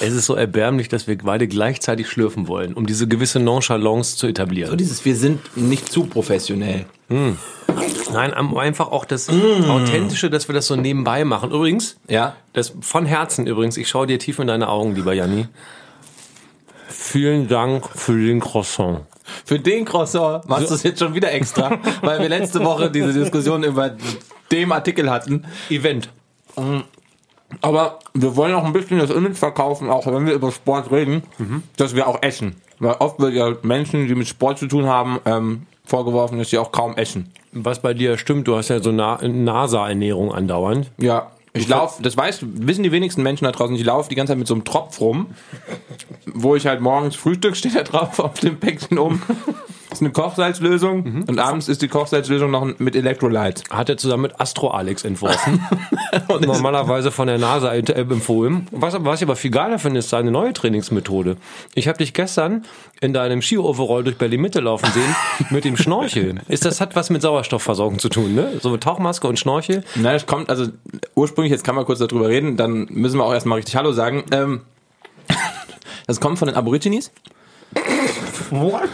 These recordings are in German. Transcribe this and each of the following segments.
Es ist so erbärmlich, dass wir beide gleichzeitig schlürfen wollen, um diese gewisse Nonchalance zu etablieren. So dieses, wir sind nicht zu professionell. Nein, am- einfach auch das Authentische, dass wir das so nebenbei machen. Übrigens, Ja. das von Herzen übrigens, ich schaue dir tief in deine Augen, lieber Janni. Vielen Dank für den Croissant. Für den Croissant machst du es jetzt schon wieder extra, weil wir letzte Woche diese Diskussion über dem Artikel hatten. Event. Aber wir wollen auch ein bisschen das Image verkaufen, auch wenn wir über Sport reden, dass wir auch essen. Weil oft wird ja Menschen, die mit Sport zu tun haben, ähm, vorgeworfen, dass sie auch kaum essen. Was bei dir stimmt, du hast ja so Na NASA-Ernährung andauernd. Ja. Ich laufe, das weißt, wissen die wenigsten Menschen da draußen, ich laufe die ganze Zeit mit so einem Tropf rum, wo ich halt morgens Frühstück steht da drauf auf dem Päckchen oben. Das ist eine Kochsalzlösung und abends ist die Kochsalzlösung noch mit Electrolyte. Hat er zusammen mit Astro Alex entworfen. Und normalerweise von der NASA empfohlen. Was, was ich aber viel geiler finde, ist seine neue Trainingsmethode. Ich habe dich gestern in deinem Ski-Overall durch Berlin-Mitte laufen sehen mit dem Schnorchel. Ist das hat was mit Sauerstoffversorgung zu tun, ne? So mit Tauchmaske und Schnorchel. Na, das kommt, also ursprünglich, jetzt kann man kurz darüber reden, dann müssen wir auch erstmal richtig Hallo sagen. Ähm, das kommt von den Aborigines What?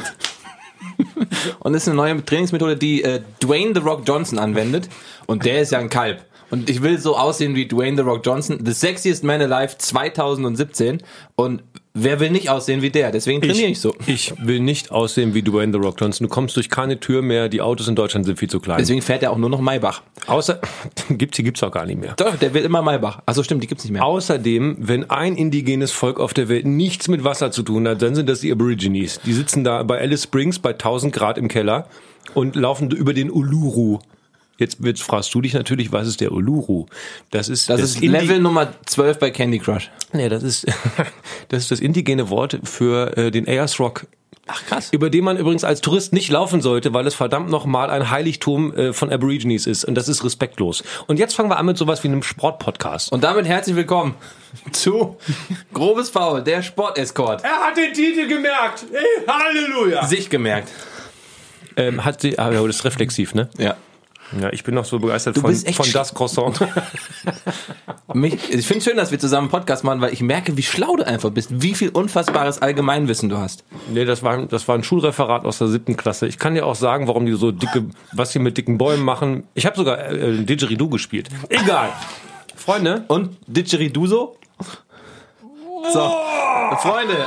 und ist eine neue Trainingsmethode, die äh, Dwayne The Rock Johnson anwendet. Und der ist ja ein Kalb. Und ich will so aussehen wie Dwayne The Rock Johnson, the sexiest man alive 2017. Und wer will nicht aussehen wie der? Deswegen trainiere ich, so. Ich will nicht aussehen wie Dwayne The Rock Johnson. Du kommst durch keine Tür mehr. Die Autos in Deutschland sind viel zu klein. Deswegen fährt er auch nur noch Maybach. Außer, gibt's, die gibt's auch gar nicht mehr. Doch, der will immer Maybach. Achso, stimmt, die gibt's nicht mehr. Außerdem, wenn ein indigenes Volk auf der Welt nichts mit Wasser zu tun hat, dann sind das die Aborigines. Die sitzen da bei Alice Springs bei 1000 Grad im Keller und laufen über den Uluru. Jetzt, jetzt fragst du dich natürlich, was ist der Uluru? Das ist Das ist Indi- Level Nummer 12 bei Candy Crush. Nee, das ist das ist das indigene Wort für äh, den Ayers Rock. Ach krass. Über den man übrigens als Tourist nicht laufen sollte, weil es verdammt nochmal ein Heiligtum äh, von Aborigines ist. Und das ist respektlos. Und jetzt fangen wir an mit sowas wie einem Sportpodcast. Und damit herzlich willkommen zu Grobes Foul, der Sportescort. Er hat den Titel gemerkt. Hey, Halleluja. Sich gemerkt. Ähm, hat sie, ah, ja, das ist reflexiv, ne? Ja. Ja, ich bin noch so begeistert von, echt von sch- das Croissant. Mich, ich finde schön, dass wir zusammen einen Podcast machen, weil ich merke, wie schlau du einfach bist, wie viel unfassbares Allgemeinwissen du hast. nee, das war, das war ein Schulreferat aus der siebten Klasse. Ich kann dir auch sagen, warum die so dicke, was sie mit dicken Bäumen machen. Ich habe sogar äh, Didgeridoo gespielt. Egal. Freunde, Und Didgeriduso? So, Freunde.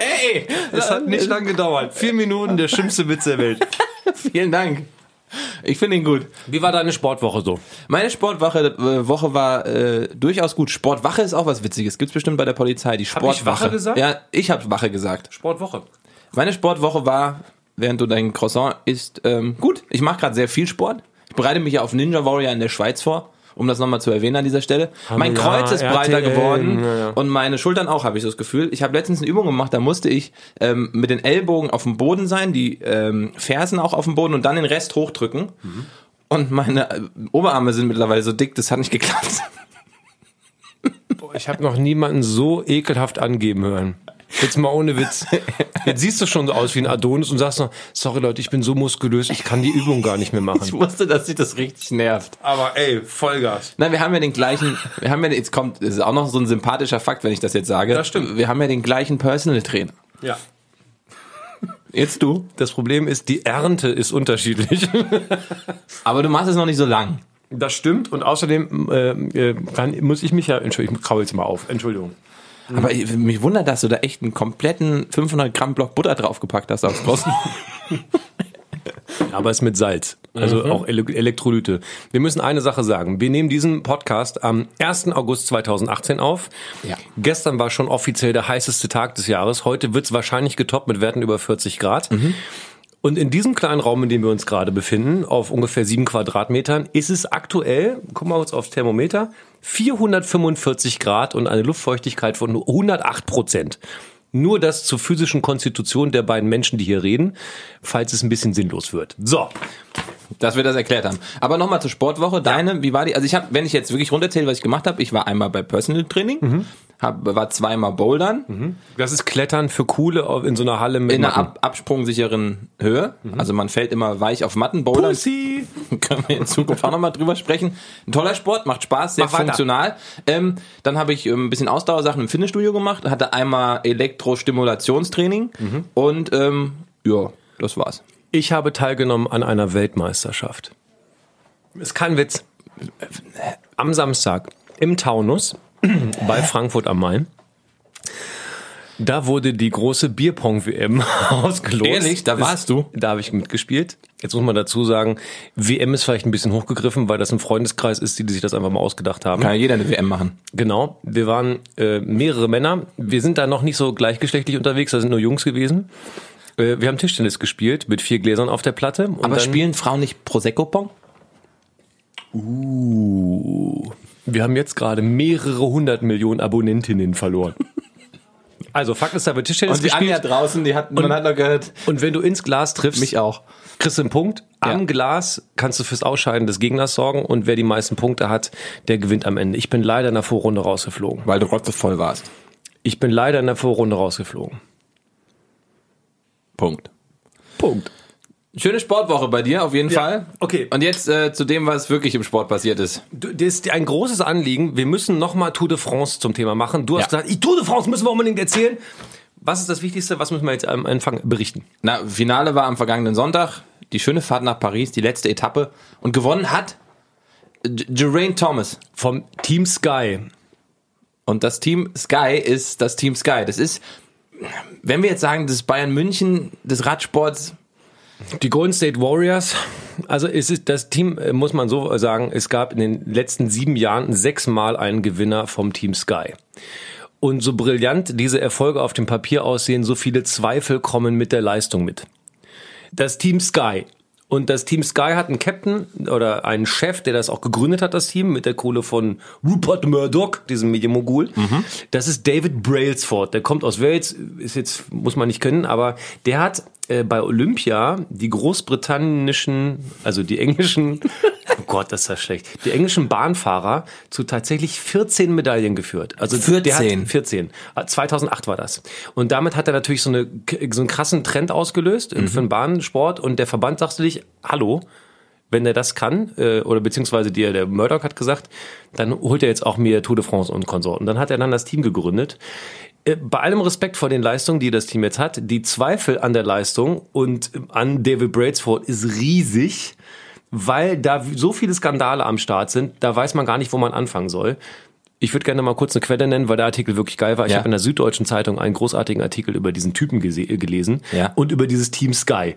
Ey, es hat nicht lang gedauert. Vier Minuten, der schlimmste Witz der Welt. vielen Dank. Ich finde ihn gut. Wie war deine Sportwoche so? Meine Sportwoche äh, Woche war äh, durchaus gut. Sportwache ist auch was Witziges. Gibt's bestimmt bei der Polizei. Die ich Sportwache. Wache gesagt? Ja, ich habe Wache gesagt. Sportwoche. Meine Sportwoche war, während du dein Croissant isst, ähm, gut. Ich mache gerade sehr viel Sport. Ich bereite mich ja auf Ninja Warrior in der Schweiz vor, um das nochmal zu erwähnen an dieser Stelle. mein ja, Kreuz ist breiter RTL, geworden ja, ja. und meine Schultern auch, habe ich so das Gefühl. Ich habe letztens eine Übung gemacht, da musste ich ähm, mit den Ellbogen auf dem Boden sein, die ähm, Fersen auch auf dem Boden und dann den Rest hochdrücken. Und meine äh, Oberarme sind mittlerweile so dick, das hat nicht geklappt. Boah, ich habe noch niemanden so ekelhaft angeben hören. Jetzt mal ohne Witz. Jetzt siehst du schon so aus wie ein Adonis und sagst noch, sorry Leute, ich bin so muskulös, ich kann die Übung gar nicht mehr Ich machen. wusste, dass sich das richtig nervt. Aber ey, Vollgas. Nein, wir haben ja den gleichen, wir haben ja, jetzt kommt, das ist auch noch so ein sympathischer Fakt, wenn ich das jetzt sage. Das stimmt. Wir haben ja den gleichen Personal Trainer. Ja. Jetzt du. Das Problem ist, die Ernte ist unterschiedlich. Aber du machst es noch nicht so lang. Das stimmt und außerdem äh, äh, kann, muss ich mich ja, Entschuldigung, ich krabbel jetzt mal auf, Entschuldigung. Aber ich- mich wundert, dass du da echt einen kompletten 500 Gramm Block Butter draufgepackt hast aufs Großen. Aber es ist mit Salz. Also auch Ele Elektrolyte. Wir müssen eine Sache sagen. Wir nehmen diesen Podcast am 1. August 2018 auf. Ja. Gestern war schon offiziell der heißeste Tag des Jahres. Heute wird es wahrscheinlich getoppt mit Werten über 40 Grad. Und in diesem kleinen Raum, in dem wir uns gerade befinden, auf ungefähr sieben Quadratmetern, ist es aktuell, guck mal kurz aufs Thermometer, 445 Grad und eine Luftfeuchtigkeit von nur 108 Prozent. Nur das zur physischen Konstitution der beiden Menschen, die hier reden, falls es ein bisschen sinnlos wird. So, dass wir das erklärt haben. Aber nochmal zur Sportwoche. Deine, wie war die? Also ich habe, wenn ich jetzt wirklich runterzähle, was ich gemacht habe, ich war einmal bei Personal Training, hab, war zweimal Bouldern. Das ist Klettern für Coole in so einer Halle mit In einer ab, absprungsicheren Höhe. Also man fällt immer weich auf Matten. Bouldern Pussy! können wir in Zukunft auch nochmal drüber sprechen. Ein toller Sport, macht Spaß, sehr Mach funktional. Ähm, dann habe ich ähm, ein bisschen Ausdauersachen im Fitnessstudio gemacht, hatte einmal Elektrostimulationstraining und ähm, ja, das war's. Ich habe teilgenommen an einer Weltmeisterschaft. Ist kein Witz. Am Samstag im Taunus bei Frankfurt am Main. Da wurde die große Bierpong-WM ausgelost. Ehrlich? Da warst du? Da habe ich mitgespielt. Jetzt muss man dazu sagen, WM ist vielleicht ein bisschen hochgegriffen, weil das ein Freundeskreis ist, die, die sich das einfach mal ausgedacht haben. Kann ja jeder eine WM machen. Genau, wir waren äh, mehrere Männer. Wir sind da noch nicht so gleichgeschlechtlich unterwegs, da sind nur Jungs gewesen. Äh, wir haben Tischtennis gespielt mit vier Gläsern auf der Platte. Und Aber spielen Frauen nicht Prosecco-Pong? Uh, wir haben jetzt gerade mehrere hundert Millionen Abonnentinnen verloren. Also Fakt ist, da wird Tischtennis Und die Anja draußen, die hat, man hat noch gehört, Und wenn du ins Glas triffst, mich auch. kriegst du einen Punkt. Am Ja. Glas kannst du fürs Ausscheiden des Gegners sorgen und wer die meisten Punkte hat, der gewinnt am Ende. Ich bin leider in der Vorrunde rausgeflogen. Weil du rotzevoll warst. Ich bin leider in der Vorrunde rausgeflogen. Punkt. Punkt. Schöne Sportwoche bei dir, auf jeden Ja, Fall. okay. Und jetzt äh, zu dem, was wirklich im Sport passiert ist. Du, Das ist ein großes Anliegen. Wir müssen nochmal Tour de France zum Thema machen. Du hast Ja. gesagt, Tour de France müssen wir unbedingt erzählen. Was ist das Wichtigste? Was müssen wir jetzt am Anfang berichten? Na, Finale war am vergangenen Sonntag. Die schöne Fahrt nach Paris, die letzte Etappe. Und gewonnen hat Geraint Thomas. Vom Team Sky. Und das Team Sky ist das Team Sky. Das ist, wenn wir jetzt sagen, das Bayern München des Radsports, Die Golden State Warriors. Also es ist das Team, äh, muss man so sagen, es gab in den letzten sieben Jahren sechsmal einen Gewinner vom Team Sky. Und so brillant diese Erfolge auf dem Papier aussehen, so viele Zweifel kommen mit der Leistung mit. Das Team Sky. Und das Team Sky hat einen Captain oder einen Chef, der das auch gegründet hat, das Team, mit der Kohle von Rupert Murdoch, diesem Medienmogul. Das ist David Brailsford. Der kommt aus Wales, ist jetzt, muss man nicht können, aber der hat äh, bei Olympia die großbritannischen, also die englischen, oh Gott, das ist ja schlecht, die englischen Bahnfahrer zu tatsächlich 14 Medaillen geführt. Also der 14? hat 14. Ah, 2008 war das. Und damit hat er natürlich so, eine, so einen krassen Trend ausgelöst äh, für den Bahnsport und der Verband sagte sich, hallo, wenn er das kann, äh, oder beziehungsweise der, der Murdoch hat gesagt, dann holt er jetzt auch mir Tour de France und Konsorten. Dann hat er dann das Team gegründet. Äh, Bei allem Respekt vor den Leistungen, die das Team jetzt hat, die Zweifel an der Leistung und an David Brailsford ist riesig, weil da so viele Skandale am Start sind, da weiß man gar nicht, wo man anfangen soll. Ich würde gerne mal kurz eine Quelle nennen, weil der Artikel wirklich geil war. Ich Ja. habe in der Süddeutschen Zeitung einen großartigen Artikel über diesen Typen gelesen Ja. und über dieses Team Sky.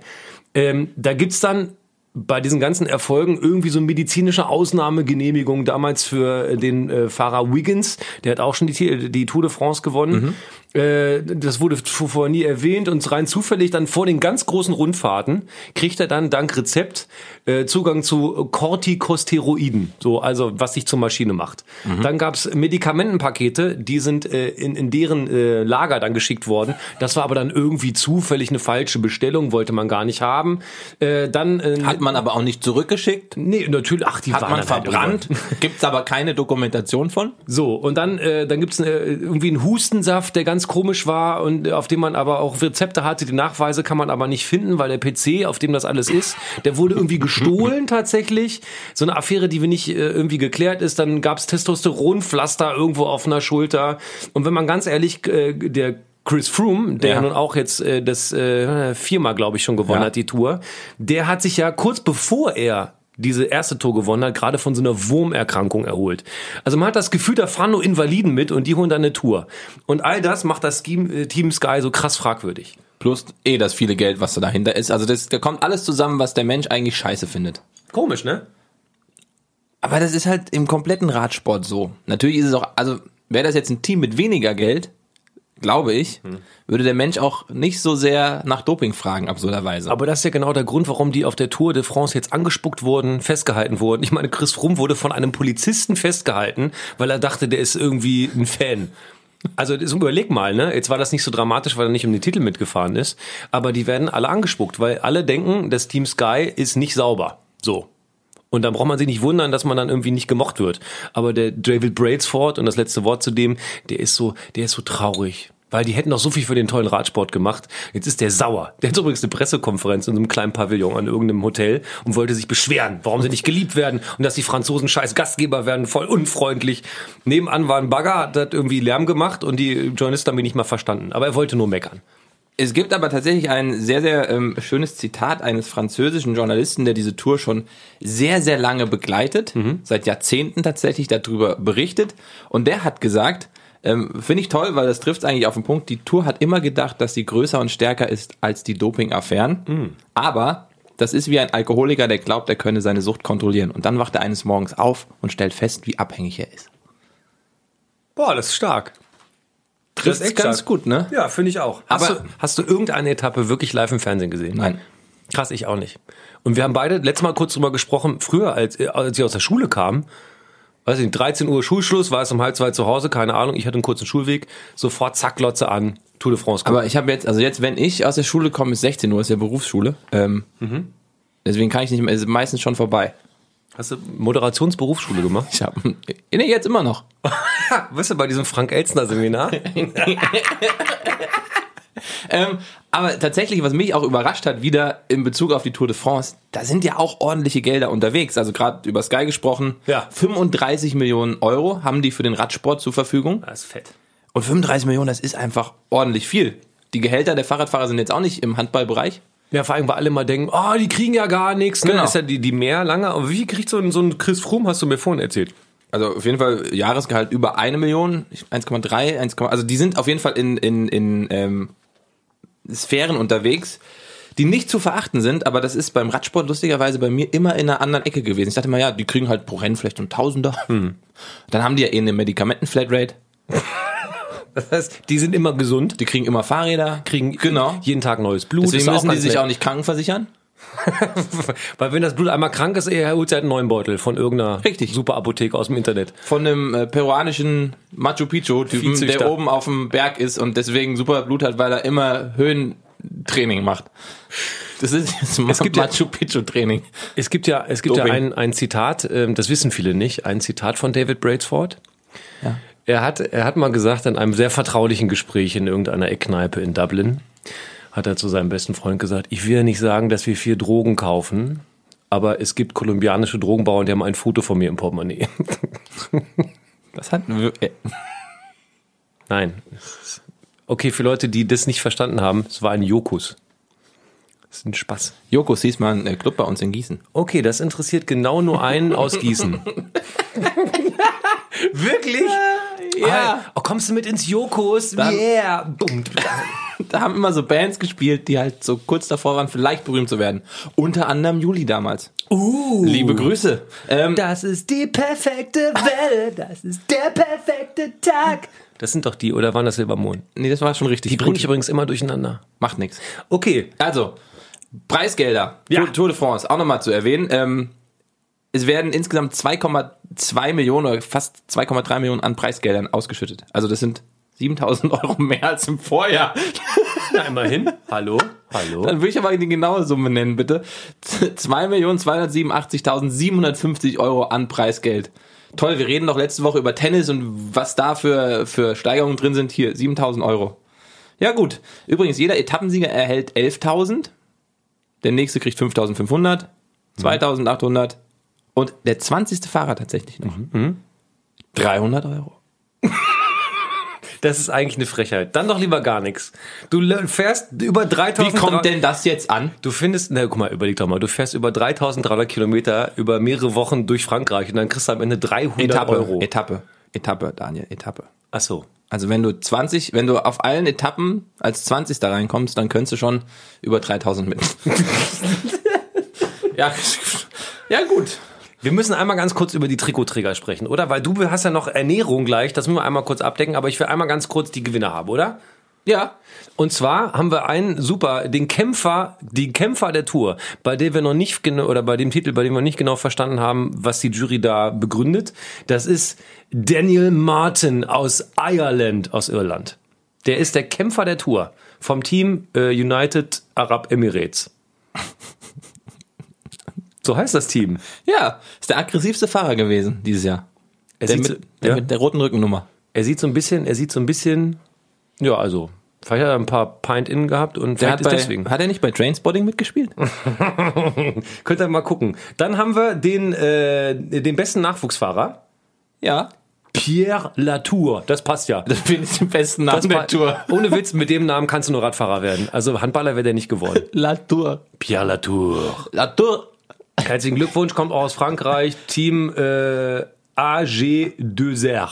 Ähm, da gibt's dann bei diesen ganzen Erfolgen irgendwie so medizinische Ausnahmegenehmigung damals für äh, den äh, Fahrer Wiggins, der hat auch schon die, die Tour de France gewonnen. Äh, das wurde vorher nie erwähnt und rein zufällig dann vor den ganz großen Rundfahrten kriegt er dann dank Rezept äh, Zugang zu Corticosteroiden, so also was sich zur Maschine macht. Dann gab's Medikamentenpakete, die sind äh, in, in deren äh, Lager dann geschickt worden. Das war aber dann irgendwie zufällig eine falsche Bestellung, wollte man gar nicht haben. Äh, dann äh, hat man aber auch nicht zurückgeschickt. nee, natürlich, ach, die Hat waren man halt verbrannt. irgendwann. Gibt's aber keine Dokumentation von. So, und dann, äh, dann gibt's äh, irgendwie einen Hustensaft, der ganz komisch war und auf dem man aber auch Rezepte hatte. Die Nachweise kann man aber nicht finden, weil der PC, auf dem das alles ist, der wurde irgendwie gestohlen tatsächlich. So eine Affäre, die wir nicht äh, irgendwie geklärt ist. Dann gab's Testosteronpflaster irgendwo auf einer Schulter. Und wenn man ganz ehrlich, äh, der Chris Froome, der ja. nun auch jetzt äh, das äh, viermal, glaube ich, schon gewonnen Ja. hat, die Tour, der hat sich ja kurz bevor er diese erste Tour gewonnen hat, gerade von so einer Wurmerkrankung erholt. Also man hat das Gefühl, da fahren nur Invaliden mit und die holen dann eine Tour. Und all das macht das Team, äh, Team Sky so krass fragwürdig. Plus eh das viele Geld, was da dahinter ist. Also das, da kommt alles zusammen, was der Mensch eigentlich scheiße findet. Komisch, ne? Aber das ist halt im kompletten Radsport so. Natürlich ist es auch, also wäre das jetzt ein Team mit weniger Geld, glaube ich, würde der Mensch auch nicht so sehr nach Doping fragen, absurderweise. Aber das ist ja genau der Grund, warum die auf der Tour de France jetzt angespuckt wurden, festgehalten wurden. Ich meine, Chris Froome wurde von einem Polizisten festgehalten, weil er dachte, der ist irgendwie ein Fan. Also überleg mal, ne? Jetzt war das nicht so dramatisch, weil er nicht um den Titel mitgefahren ist, aber die werden alle angespuckt, weil alle denken, das Team Sky ist nicht sauber. So. Und dann braucht man sich nicht wundern, dass man dann irgendwie nicht gemocht wird. Aber der David Brailsford und das letzte Wort zu dem, der ist so, der ist so traurig. Weil die hätten doch so viel für den tollen Radsport gemacht. Jetzt ist der sauer. Der hat übrigens eine Pressekonferenz in so einem kleinen Pavillon an irgendeinem Hotel und wollte sich beschweren, warum sie nicht geliebt werden und dass die Franzosen scheiß Gastgeber werden, voll unfreundlich. Nebenan war ein Bagger, hat hat irgendwie Lärm gemacht und die Journalisten haben ihn nicht mal verstanden. Aber er wollte nur meckern. Es gibt aber tatsächlich ein sehr, sehr ähm, schönes Zitat eines französischen Journalisten, der diese Tour schon sehr, sehr lange begleitet, seit Jahrzehnten tatsächlich darüber berichtet. Und der hat gesagt, ähm, finde ich toll, weil das trifft eigentlich auf den Punkt, die Tour hat immer gedacht, dass sie größer und stärker ist als die Doping-Affären. Aber das ist wie ein Alkoholiker, der glaubt, er könne seine Sucht kontrollieren. Und dann wacht er eines Morgens auf und stellt fest, wie abhängig er ist. Boah, das ist stark. Trifft ist echt ganz stark. gut, ne? Ja, finde ich auch. Hast, Aber- du, hast du irgendeine Etappe wirklich live im Fernsehen gesehen? Nein. Krass, ich auch nicht. Und wir haben beide letztes Mal kurz drüber gesprochen, früher, als, äh, als ich aus der Schule kam, weiß ich nicht, 13 Uhr Schulschluss, war es um halb zwei zu Hause, keine Ahnung, ich hatte einen kurzen Schulweg, sofort zack, Glotze an, Tour de France. gucken. Aber ich habe jetzt, also jetzt, wenn ich aus der Schule komme, ist 16 Uhr, ist ja Berufsschule. Ähm, Deswegen kann ich nicht mehr, ist meistens schon vorbei. Hast du Moderationsberufsschule gemacht? Ich habe, nee, jetzt immer noch. Bist du bei diesem Frank Elstner Seminar? Ähm, aber tatsächlich, was mich auch überrascht hat, wieder in Bezug auf die Tour de France, da sind ja auch ordentliche Gelder unterwegs. Also gerade über Sky gesprochen. Ja. 35 Millionen Euro haben die für den Radsport zur Verfügung. Das ist fett. Und 35 Millionen, das ist einfach ordentlich viel. Die Gehälter der Fahrradfahrer sind jetzt auch nicht im Handballbereich. Ja, vor allem, weil alle mal denken, oh, die kriegen ja gar nichts. Ne? Genau. Ist ja die, die mehr lange. Aber wie viel kriegt so ein, so ein Chris Froome, hast du mir vorhin erzählt? Also auf jeden Fall Jahresgehalt über eine Million, 1,3, 1, also die sind auf jeden Fall in, in, in ähm, Sphären unterwegs, die nicht zu verachten sind, aber das ist beim Radsport lustigerweise bei mir immer in einer anderen Ecke gewesen. Ich dachte mal, ja, die kriegen halt pro Rennen vielleicht ein Tausender. Dann haben die ja eh eine Medikamenten-Flatrate, Das heißt, die sind immer gesund, die kriegen immer Fahrräder, kriegen genau. jeden Tag neues Blut. Deswegen müssen die sich auch nicht krankenversichern. Weil wenn das Blut einmal krank ist, er holt sich halt einen neuen Beutel von irgendeiner Richtig. super Apotheke aus dem Internet. Von einem äh, peruanischen Machu Picchu-Typen, der oben auf dem Berg ist und deswegen super Blut hat, weil er immer Höhentraining macht. Das ist das gibt ja- Machu Picchu-Training. Es gibt ja, es gibt ja ein, ein Zitat, ähm, das wissen viele nicht, ein Zitat von David Brailsford. Ja. Er hat, er hat mal gesagt in einem sehr vertraulichen Gespräch in irgendeiner Eckkneipe in Dublin, hat er zu seinem besten Freund gesagt, ich will ja nicht sagen, dass wir viel Drogen kaufen, aber es gibt kolumbianische Drogenbauern, die haben ein Foto von mir im Portemonnaie. Das hat äh, Nein. Okay, für Leute, die das nicht verstanden haben, es war ein Jokus. Das ist ein Spaß. Joko hieß mal ein äh, Club bei uns in Gießen. Okay, das interessiert genau nur einen aus Gießen. Wirklich? Ja. Oh, kommst du mit ins Jokos? Dann- yeah. Bumm. Da haben immer so Bands gespielt, die halt so kurz davor waren, vielleicht berühmt zu werden. Unter anderem Juli damals. Uh. Liebe Grüße. Ähm, Das ist die perfekte Welle. Das ist der perfekte Tag. Das sind doch die, oder waren das Silbermond? nee, das war schon richtig. Die bringe ich übrigens immer durcheinander. Macht nichts. Okay. Also, Preisgelder. Ja. Tour, de France, auch nochmal zu erwähnen. Ähm, es werden insgesamt 2,2 Millionen oder fast 2,3 Millionen an Preisgeldern ausgeschüttet. Also das sind 7000 Euro mehr als im Vorjahr. Na, immerhin. Hallo. Hallo. Dann würde ich aber die genaue Summe nennen, bitte. 2.287.750 Euro an Preisgeld. Toll, wir reden doch letzte Woche über Tennis und was da für, für Steigerungen drin sind. Hier, 7.000 Euro. Ja gut. Übrigens, jeder Etappensieger erhält 11.000. Der nächste kriegt 5.500, 2.800 und der 20. Fahrer tatsächlich noch. 300 Euro. Das ist eigentlich eine Frechheit. Dann doch lieber gar nichts. Du fährst über 3000. Wie kommt denn das jetzt an? Du findest, na guck mal, überleg doch mal, du fährst über 3300 Kilometer über mehrere Wochen durch Frankreich und dann kriegst du am Ende 300 Etappe, Euro. Etappe, Etappe, Daniel, Etappe. Ach so. Also wenn du 20, wenn du auf allen Etappen als 20 da reinkommst, dann könntest du schon über 3000 mit. ja, ja gut. Wir müssen einmal ganz kurz über die Trikotträger sprechen, oder? Weil du hast ja noch Ernährung gleich, das müssen wir einmal kurz abdecken, aber ich will einmal ganz kurz die Gewinner haben, oder? Ja, Und zwar haben wir einen super, den Kämpfer, die Kämpfer der Tour, bei dem wir noch nicht genau, oder bei dem Titel, bei dem wir nicht genau verstanden haben, was die Jury da begründet. Das ist Daniel Martin aus Ireland, aus Irland. Der ist der Kämpfer der Tour vom Team äh, United Arab Emirates. So heißt das Team. Ja, ist der aggressivste Fahrer gewesen dieses Jahr. Er Der sieht, mit, so, der ja, mit der roten Rückennummer. er sieht so ein bisschen, er sieht so ein bisschen, ja, also, vielleicht hat er ein paar Pint innen gehabt und Der vielleicht hat, bei, deswegen. hat er nicht bei Trainspotting mitgespielt? Könnt ihr mal gucken. Dann haben wir den, äh, den besten Nachwuchsfahrer. Ja. Pierre Latour. Das passt ja. Das finde ich den besten Namen der Tour. Ohne Witz, mit dem Namen kannst du nur Radfahrer werden. Also Handballer wäre der nicht geworden. La Tour. Pierre Latour. La Tour. Herzlichen Glückwunsch, kommt auch aus Frankreich. Team äh, AG2R.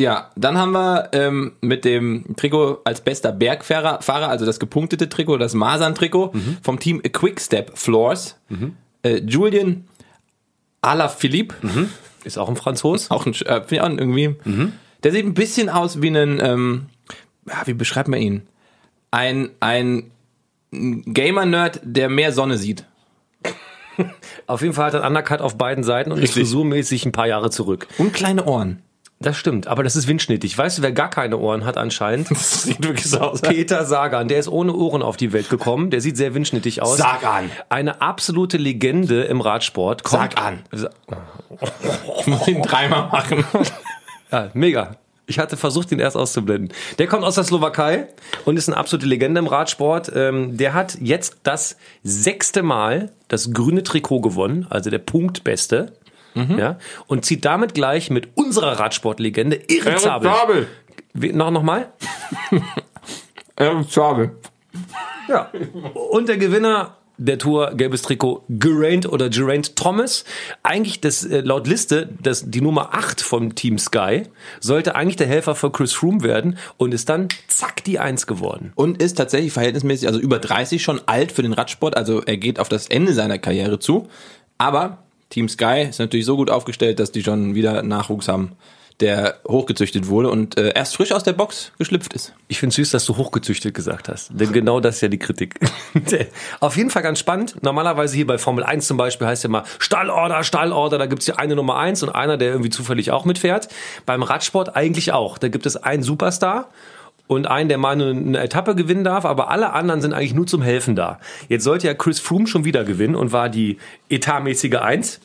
Ja, dann haben wir ähm, mit dem Trikot als bester Bergfahrer, Fahrer, also das gepunktete Trikot, das Masern-Trikot vom Team Quickstep Floors, äh, Julian Alaphilippe, Ist auch ein Franzos. auch ein, äh, ich auch irgendwie, der sieht ein bisschen aus wie ein, ähm, wie beschreibt man ihn? Ein, ein Gamer-Nerd, der mehr Sonne sieht. Auf jeden Fall hat er einen Undercut auf beiden Seiten und ist Richtig. frisurmäßig ein paar Jahre zurück. Und kleine Ohren. Das stimmt, aber das ist windschnittig. Weißt du, wer gar keine Ohren hat anscheinend? Das sieht wirklich so aus. Peter Sagan, der ist ohne Ohren auf die Welt gekommen. Der sieht sehr windschnittig aus. Sagan. Eine absolute Legende im Radsport. Kommt, Sag an. Sa- Ich muss ihn dreimal machen. Ja, mega. Ich hatte versucht, ihn erst auszublenden. Der kommt aus der Slowakei und ist eine absolute Legende im Radsport. Ähm, der hat jetzt das sechste Mal das grüne Trikot gewonnen, also der Punktbeste. Ja, und zieht damit gleich mit unserer Radsportlegende Erik Zabel. Wie- Noch, noch mal? Erik Zabel. Ja. Und der Gewinner der Tour, gelbes Trikot, Geraint oder Geraint Thomas. Eigentlich das, äh, laut Liste, das, die Nummer 8 vom Team Sky, sollte eigentlich der Helfer für Chris Froome werden und ist dann zack die 1 geworden. Und ist tatsächlich verhältnismäßig, also über 30 schon alt für den Radsport. Also er geht auf das Ende seiner Karriere zu. Aber Team Sky ist natürlich so gut aufgestellt, dass die schon wieder Nachwuchs haben, der hochgezüchtet wurde und äh, erst frisch aus der Box geschlüpft ist. Ich finde süß, dass du hochgezüchtet gesagt hast. Denn genau das ist ja die Kritik. Auf jeden Fall ganz spannend. Normalerweise hier bei Formel 1 zum Beispiel heißt ja immer Stallorder, Stallorder. Da gibt es ja eine Nummer 1 und einer, der irgendwie zufällig auch mitfährt. Beim Radsport eigentlich auch. Da gibt es einen Superstar und einen, der mal eine, eine Etappe gewinnen darf, aber alle anderen sind eigentlich nur zum Helfen da. Jetzt sollte ja Chris Froome schon wieder gewinnen und war die etatmäßige 1.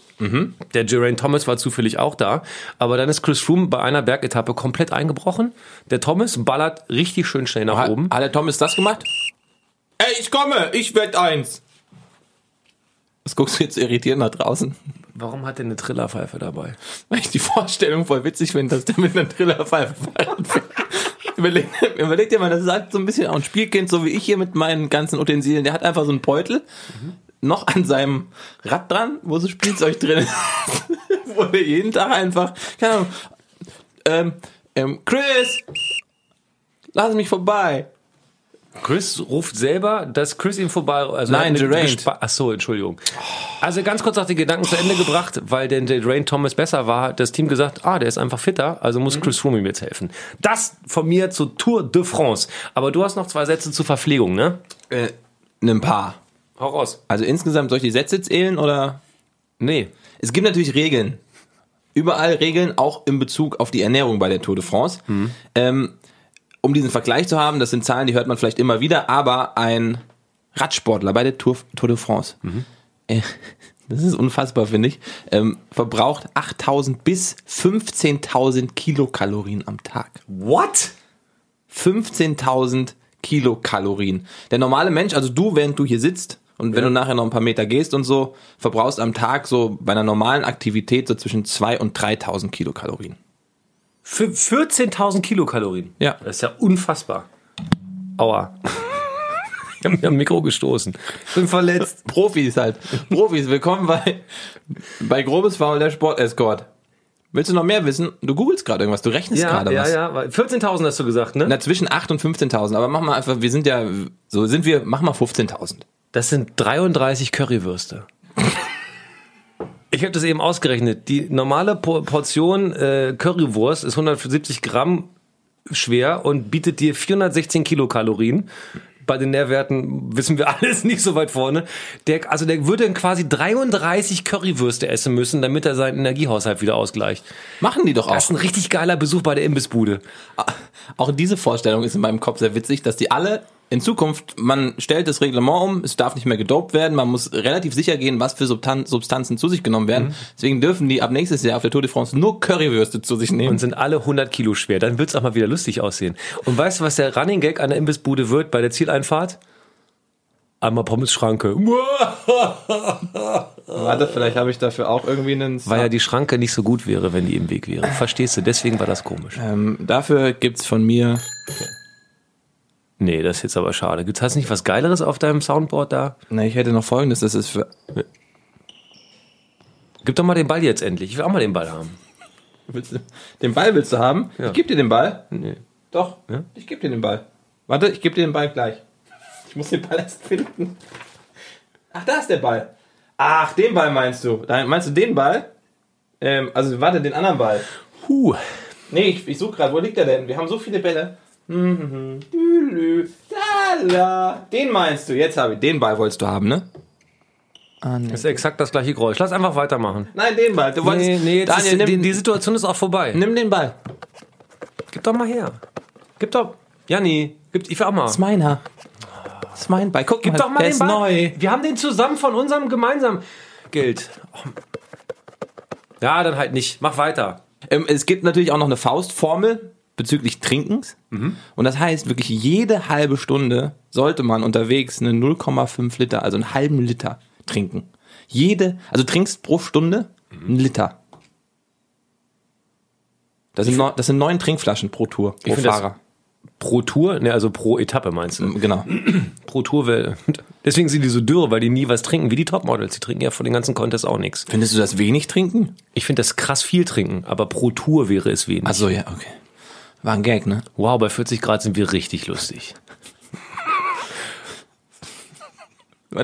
Der Geraint Thomas war zufällig auch da, aber dann ist Chris Froome bei einer Bergetappe komplett eingebrochen. Der Thomas ballert richtig schön schnell nach Hat, oben. hat der Thomas das gemacht? Ey, ich komme, ich werd eins. Was guckst du jetzt irritiert nach draußen? Warum hat er eine Trillerpfeife dabei? Weil ich die Vorstellung voll witzig finde, dass der mit einer Trillerpfeife fährt. Überleg, überleg dir mal, das ist halt so ein bisschen auch ein Spielkind, so wie ich hier mit meinen ganzen Utensilien. Der hat einfach so einen Beutel, noch an seinem Rad dran, wo so Spielzeug drin ist. wo der jeden Tag einfach, keine Ahnung, ähm, ähm, Chris, lass mich vorbei. Chris ruft selber, dass Chris ihm vorbei. Also Nein, er Geraint. Ach so, Entschuldigung. Also ganz kurz noch die Gedanken zu Ende gebracht, weil der Geraint Thomas besser war, hat das Team gesagt, ah, der ist einfach fitter, also muss Chris Froome ihm jetzt helfen. Das von mir zur Tour de France. Aber du hast noch zwei Sätze zur Verpflegung, ne? Äh, ein paar. Hau raus. Also insgesamt soll ich die Sätze zählen oder? Nee. Es gibt natürlich Regeln. Überall Regeln, auch in Bezug auf die Ernährung bei der Tour de France. Ähm, um diesen Vergleich zu haben, das sind Zahlen, die hört man vielleicht immer wieder, aber ein Radsportler bei der Tour, Tour de France, äh, das ist unfassbar, finde ich, ähm, verbraucht 8000 bis 15.000 Kilokalorien am Tag. What? 15.000 Kilokalorien. Der normale Mensch, also du, während du hier sitzt und wenn Ja. du nachher noch ein paar Meter gehst und so, verbrauchst am Tag so bei einer normalen Aktivität so zwischen 2.000 und 3.000 Kilokalorien. Für 14.000 Kilokalorien. Ja. Das ist ja unfassbar. Aua. Ich habe mir am Mikro gestoßen. Bin verletzt. Profis halt. Profis, willkommen bei, bei Grobes Faul der Sportescort. Willst du noch mehr wissen? Du googelst gerade irgendwas, du rechnest Ja, gerade ja, was. ja. weil- 14.000 hast du gesagt, ne? Na, zwischen 8.000 und 15.000, aber mach mal einfach, wir sind ja, so sind wir, mach mal 15.000. Das sind 33 Currywürste. Ich habe das eben ausgerechnet. Die normale Po- Portion äh, Currywurst ist 170 Gramm schwer und bietet dir 416 Kilokalorien. Bei den Nährwerten wissen wir alles nicht so weit vorne. Der, also der würde dann quasi 33 Currywürste essen müssen, damit er seinen Energiehaushalt wieder ausgleicht. Machen die doch Das ist auch. ein richtig geiler Besuch bei der Imbissbude. Auch diese Vorstellung ist in meinem Kopf sehr witzig, dass die alle in Zukunft, man stellt das Reglement um, es darf nicht mehr gedopt werden, man muss relativ sicher gehen, was für Substan Substanzen zu sich genommen werden. Mhm. Deswegen dürfen die ab nächstes Jahr auf der Tour de France nur Currywürste zu sich nehmen. Und sind alle 100 Kilo schwer. Dann wird's auch mal wieder lustig aussehen. Und weißt du, was der Running Gag an der Imbissbude wird bei der Zieleinfahrt? Einmal Pommes-Schranke. Warte, vielleicht habe ich dafür auch irgendwie einen... Weil ja die Schranke nicht so gut wäre, wenn die im Weg wäre. Verstehst du? Deswegen war das komisch. ähm, dafür gibt's von mir... Nee, das ist jetzt aber schade. Gibt's hast du nicht was Geileres auf deinem Soundboard da? Na, ich hätte noch folgendes, das ist für... Gib doch mal den Ball jetzt endlich. Ich will auch mal den Ball haben. Willst du, den Ball willst du haben? Ja. Ich gebe dir den Ball. Nee. Doch, Ja? ich gebe dir den Ball. Warte, ich gebe dir den Ball gleich. Ich muss den Ball erst finden. Ach, da ist der Ball. Ach, den Ball meinst du? Meinst du den Ball? Ähm, also warte, den anderen Ball. Huh. Nee, ich, ich suche gerade, wo liegt der denn? Wir haben so viele Bälle. Mhm. Den meinst du? Jetzt habe ich. Den Ball wolltest du haben, ne? Ah, nee. Das ist exakt das gleiche Geräusch. Lass einfach weitermachen. Nein, den Ball. Du wolltest. Nee, nee, jetzt Daniel, ist, nimm, die, die Situation ist auch vorbei. nimm den Ball. Gib doch mal her. Gib doch. Janni, gib, ich will auch mal. Das ist meiner. Das ist mein Ball. Guck Gib mal, doch mal der den ist Ball. neu. Wir haben den zusammen von unserem gemeinsamen Geld. Oh. Ja, dann halt nicht. Mach weiter. Ähm, es gibt natürlich auch noch eine Faustformel bezüglich Trinkens. Und das heißt, wirklich jede halbe Stunde sollte man unterwegs eine 0,5 Liter, also einen halben Liter trinken. Jede, also trinkst pro Stunde einen Liter. Das sind, neun, das sind neun Trinkflaschen pro Tour, pro Fahrer. Pro Tour? Ne, also pro Etappe meinst du? Genau. Pro Tour. wär- Deswegen sind die so dürre, weil die nie was trinken, wie die Topmodels. Die trinken ja von den ganzen Contests auch nichts. Findest du das wenig trinken? Ich finde das krass viel trinken, aber pro Tour wäre es wenig. Achso, ja, okay. War ein Gag, ne? Wow, bei 40 Grad sind wir richtig lustig.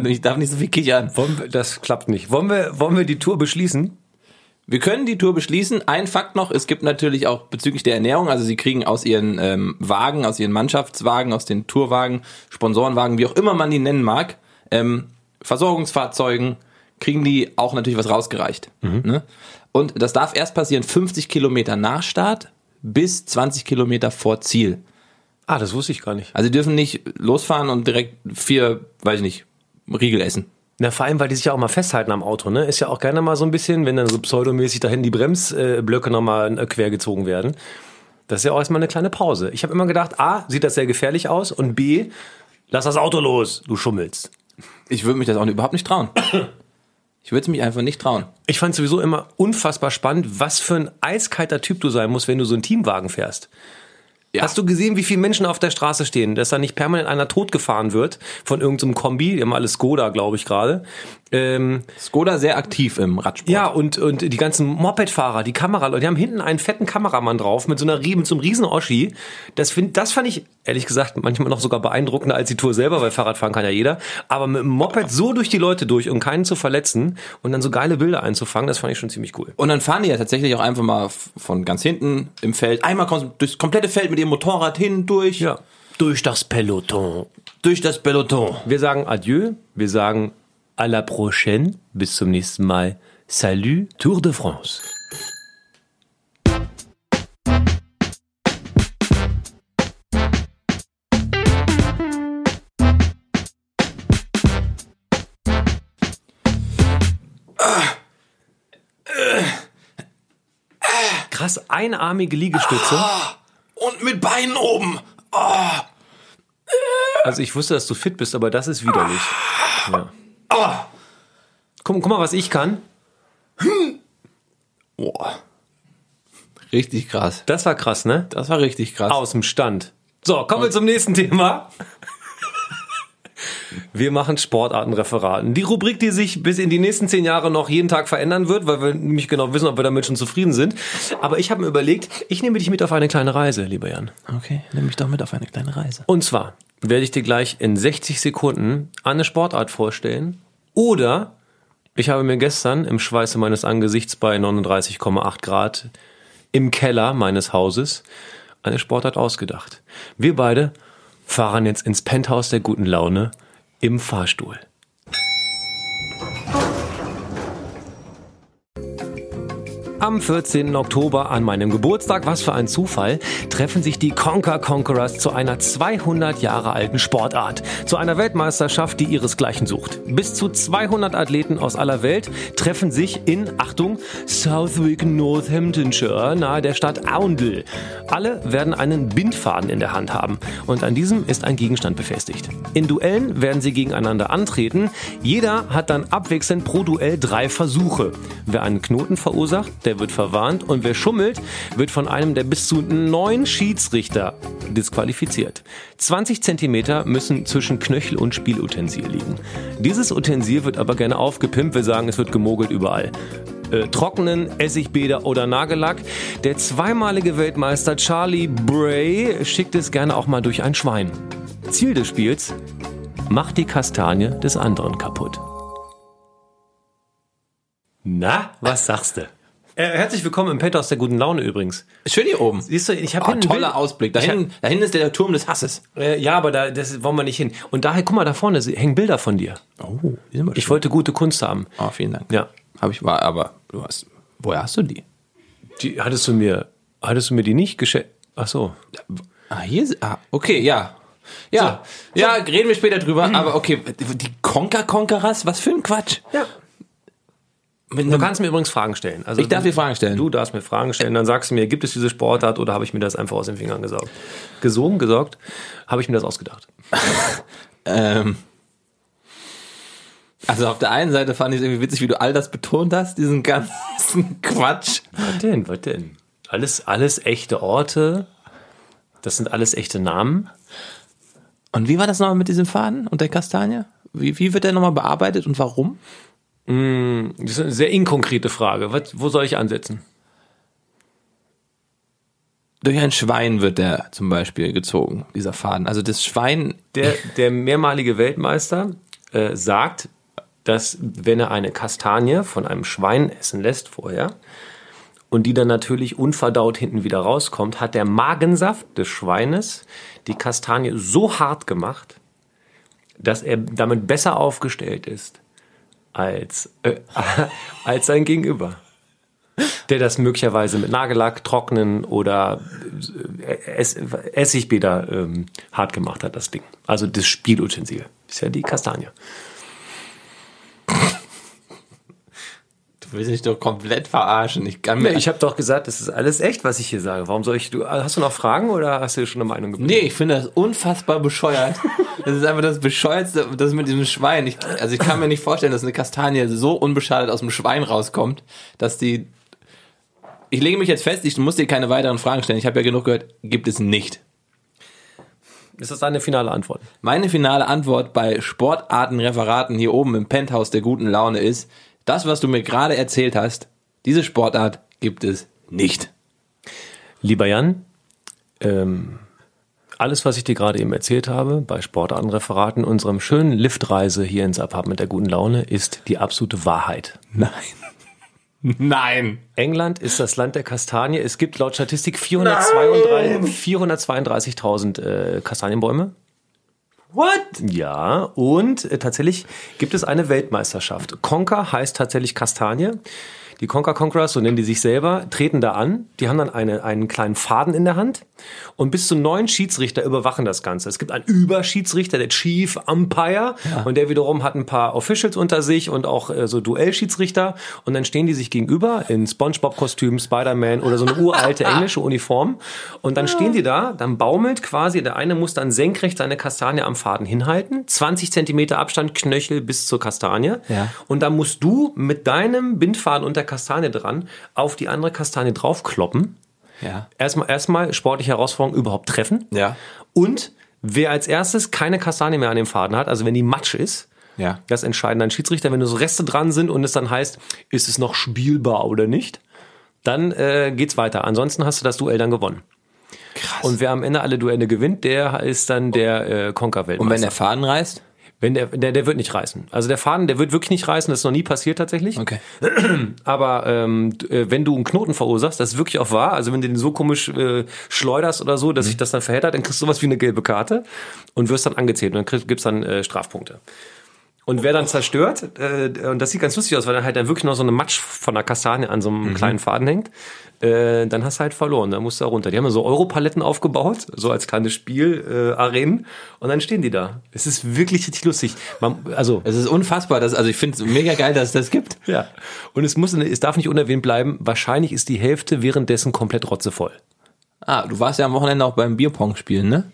Ich darf nicht so viel kichern. Wir, das klappt nicht. Wollen wir, wollen wir die Tour beschließen? Wir können die Tour beschließen. Ein Fakt noch, es gibt natürlich auch bezüglich der Ernährung, also sie kriegen aus ihren ähm, Wagen, aus ihren Mannschaftswagen, aus den Tourwagen, Sponsorenwagen, wie auch immer man die nennen mag, ähm, Versorgungsfahrzeugen, kriegen die auch natürlich was rausgereicht. Ne? Und das darf erst passieren 50 Kilometer nach Start bis 20 Kilometer vor Ziel. Ah, das wusste ich gar nicht. Also die dürfen nicht losfahren und direkt vier, weiß ich nicht, Riegel essen. Na, vor allem, weil die sich ja auch mal festhalten am Auto, ne? Ist ja auch gerne mal so ein bisschen, wenn dann so pseudomäßig dahin die Bremsblöcke nochmal äh, quer gezogen werden. Das ist ja auch erstmal eine kleine Pause. Ich habe immer gedacht, A, sieht das sehr gefährlich aus und B, lass das Auto los, du schummelst. Ich würde mich das auch überhaupt nicht trauen. Ich würde es mich einfach nicht trauen. Ich fand sowieso immer unfassbar spannend, was für ein eiskalter Typ du sein musst, wenn du so einen Teamwagen fährst. Ja. Hast du gesehen, wie viele Menschen auf der Straße stehen, dass da nicht permanent einer totgefahren wird von irgendeinem Kombi, die haben alle Skoda, glaube ich gerade. Ähm, Skoda sehr aktiv im Radsport. ja, und, und die ganzen Mopedfahrer, die Kameraleute, die haben hinten einen fetten Kameramann drauf mit so einer mit so einem riesen Oschi. Das, find, das fand ich, ehrlich gesagt, manchmal noch sogar beeindruckender als die Tour selber, weil Fahrradfahren kann ja jeder. Aber mit dem Moped so durch die Leute durch und keinen zu verletzen und dann so geile Bilder einzufangen, das fand ich schon ziemlich cool. Und dann fahren die ja tatsächlich auch einfach mal von ganz hinten im Feld, einmal durchs komplette Feld mit ihrem Motorrad hin, durch, Ja. Durch das Peloton. durch das Peloton. Wir sagen Adieu, wir sagen à la prochaine, bis zum nächsten Mal. Salut, Tour de France. Krass, einarmige Liegestütze. Und mit Beinen oben. Also ich wusste, dass du fit bist, aber das ist widerlich. Ja. Guck, guck mal, was ich kann. Boah. Richtig krass. Das war krass, ne? Das war richtig krass. Aus dem Stand. So, kommen wir zum nächsten Thema. Wir machen Sportartenreferaten. Die Rubrik, die sich bis in die nächsten zehn Jahre noch jeden Tag verändern wird, weil wir nicht genau wissen, ob wir damit schon zufrieden sind. Aber ich habe mir überlegt, ich nehme dich mit auf eine kleine Reise, lieber Jan. Okay, nimm mich doch mit auf eine kleine Reise. Und zwar werde ich dir gleich in 60 Sekunden eine Sportart vorstellen. Oder ich habe mir gestern im Schweiße meines Angesichts bei 39,8 Grad im Keller meines Hauses eine Sportart ausgedacht. Wir beide fahren jetzt ins Penthouse der guten Laune im Fahrstuhl. Am 14. Oktober an meinem Geburtstag, was für ein Zufall, treffen sich die Conquer Conquerors zu einer 200 Jahre alten Sportart, zu einer Weltmeisterschaft, die ihresgleichen sucht. Bis zu 200 Athleten aus aller Welt treffen sich in, Achtung, Southwick, Northamptonshire, nahe der Stadt Oundle. Alle werden einen Bindfaden in der Hand haben und an diesem ist ein Gegenstand befestigt. In Duellen werden sie gegeneinander antreten. Jeder hat dann abwechselnd pro Duell drei Versuche. Wer einen Knoten verursacht, der wird verwarnt und wer schummelt, wird von einem der bis zu neun Schiedsrichter disqualifiziert. 20 Zentimeter müssen zwischen Knöchel und Spielutensil liegen. Dieses Utensil wird aber gerne aufgepimpt. Wir sagen, es wird gemogelt überall äh, trockenen Essigbäder oder Nagellack. Der zweimalige Weltmeister Charlie Bray schickt es gerne auch mal durch ein Schwein. Ziel des Spiels? Macht die Kastanie des anderen kaputt. Na, was sagst du? Äh, herzlich willkommen im Penthouse der guten Laune übrigens. Schön hier oben. Siehst du, ich habe Oh, toller Ausblick. Da hinten, da hinten ist der Turm des Hasses. Äh, ja, aber da das wollen wir nicht hin. Und daher, guck mal, da vorne hängen Bilder von dir. Oh, die sind Ich wollte gute Kunst haben. Oh, vielen Dank. Ja. Habe ich war, aber du hast. Woher hast du die? Die, hattest du mir, hattest du mir die nicht geschenkt? Ach so. Ah, hier ist. Ah, okay, ja. Ja, ja, reden wir später drüber, aber okay, die Conker Conquerors, was für ein Quatsch. Ja. Du kannst mir übrigens Fragen stellen. Also Ich darf dir Fragen stellen. Du darfst mir Fragen stellen. Dann sagst du mir, gibt es diese Sportart oder habe ich mir das einfach aus den Fingern gesaugt? Gesogen, gesorgt, habe ich mir das ausgedacht. Ähm, also auf der einen Seite fand ich es irgendwie witzig, wie du all das betont hast, diesen ganzen Quatsch. Was denn? Was denn? Alles, alles echte Orte. Das sind alles echte Namen. Und wie war das nochmal mit diesem Faden und der Kastanie? Wie, wie wird der nochmal bearbeitet und warum? Das ist eine sehr inkonkrete Frage. Was, wo soll ich ansetzen? Durch ein Schwein wird der zum Beispiel gezogen, dieser Faden. Also das Schwein, Der, der mehrmalige Weltmeister äh, sagt, dass wenn er eine Kastanie von einem Schwein essen lässt vorher und die dann natürlich unverdaut hinten wieder rauskommt, hat der Magensaft des Schweines die Kastanie so hart gemacht, dass er damit besser aufgestellt ist als, äh, als sein Gegenüber. Der das möglicherweise mit Nagellack trocknen oder äh, Ess Essigbäder ähm, hart gemacht hat, das Ding. Also das Spielutensil. Ist ja die Kastanie. Du willst mich doch komplett verarschen. Ich kann mir. Ich habe doch gesagt, das ist alles echt, was ich hier sage. Warum soll ich. Du, hast du noch Fragen oder hast du schon eine Meinung gebildet? Nee, ich finde das unfassbar bescheuert. Das ist einfach das bescheuertste, das mit diesem Schwein. Ich, also ich kann mir nicht vorstellen, dass eine Kastanie so unbeschadet aus dem Schwein rauskommt, dass die. Ich lege mich jetzt fest, ich muss dir keine weiteren Fragen stellen. Ich habe ja genug gehört, gibt es nicht. Ist das deine finale Antwort? Meine finale Antwort bei Sportartenreferaten hier oben im Penthouse der guten Laune ist, das, was du mir gerade erzählt hast, diese Sportart gibt es nicht. Lieber Jan, ähm, alles, was ich dir gerade eben erzählt habe, bei Sportartenreferaten, unserem schönen Liftreise hier ins Apartment der guten Laune, ist die absolute Wahrheit. Nein. Nein. England ist das Land der Kastanie. Es gibt laut Statistik 432 432.000 äh, Kastanienbäume. What? Ja, und äh, tatsächlich gibt es eine Weltmeisterschaft. Conker heißt tatsächlich Kastanie. Die Conker Conquerors, so nennen die sich selber, treten da an. Die haben dann eine, einen kleinen Faden in der Hand und bis zu neun Schiedsrichter überwachen das Ganze. Es gibt einen Überschiedsrichter, der Chief Umpire, und der wiederum hat ein paar Officials unter sich und auch äh, so Duellschiedsrichter. Und dann stehen die sich gegenüber in SpongeBob-Kostüm, Spider-Man oder so eine uralte englische Uniform. Und dann stehen die da, dann baumelt quasi, der eine muss dann senkrecht seine Kastanie am Faden hinhalten, 20 Zentimeter Abstand, Knöchel bis zur Kastanie. Ja. Und dann musst du mit deinem Bindfaden und der Kastanie dran auf die andere Kastanie draufkloppen. Ja. Erstmal, erstmal sportliche Herausforderung überhaupt treffen. Ja. Und wer als erstes keine Kastanie mehr an dem Faden hat, also wenn die Matsch ist, Ja. das entscheiden dann Schiedsrichter, wenn so Reste dran sind und es dann heißt, ist es noch spielbar oder nicht, dann äh, geht's weiter. Ansonsten hast du das Duell dann gewonnen. Krass. Und wer am Ende alle Duelle gewinnt, der ist dann der äh, Konker-Weltmeister. Und wenn der Faden reißt? Wenn der, der, der wird nicht reißen. Also der Faden, der wird wirklich nicht reißen. Das ist noch nie passiert tatsächlich. Okay. Aber ähm, äh, wenn du einen Knoten verursachst, das ist wirklich auch wahr. Also wenn du den so komisch äh, schleuderst oder so, dass sich das dann verheddert, dann kriegst du sowas wie eine gelbe Karte und wirst dann angezählt und dann gibt's dann äh, Strafpunkte. Und wer dann zerstört, äh, und das sieht ganz lustig aus, weil dann halt dann wirklich noch so eine Matsch von der Kastanie an so einem kleinen Faden hängt, äh, dann hast du halt verloren, dann musst du da runter. Die haben ja so Europaletten aufgebaut, so als kleines Spiel, äh, und dann stehen die da. Es ist wirklich richtig lustig. Man, also, Es ist unfassbar, dass, also ich finde es mega geil, dass es das gibt. ja. Und es muss, es darf nicht unerwähnt bleiben, wahrscheinlich ist die Hälfte währenddessen komplett rotzevoll. Ah, du warst ja am Wochenende auch beim Bierpong spielen, ne?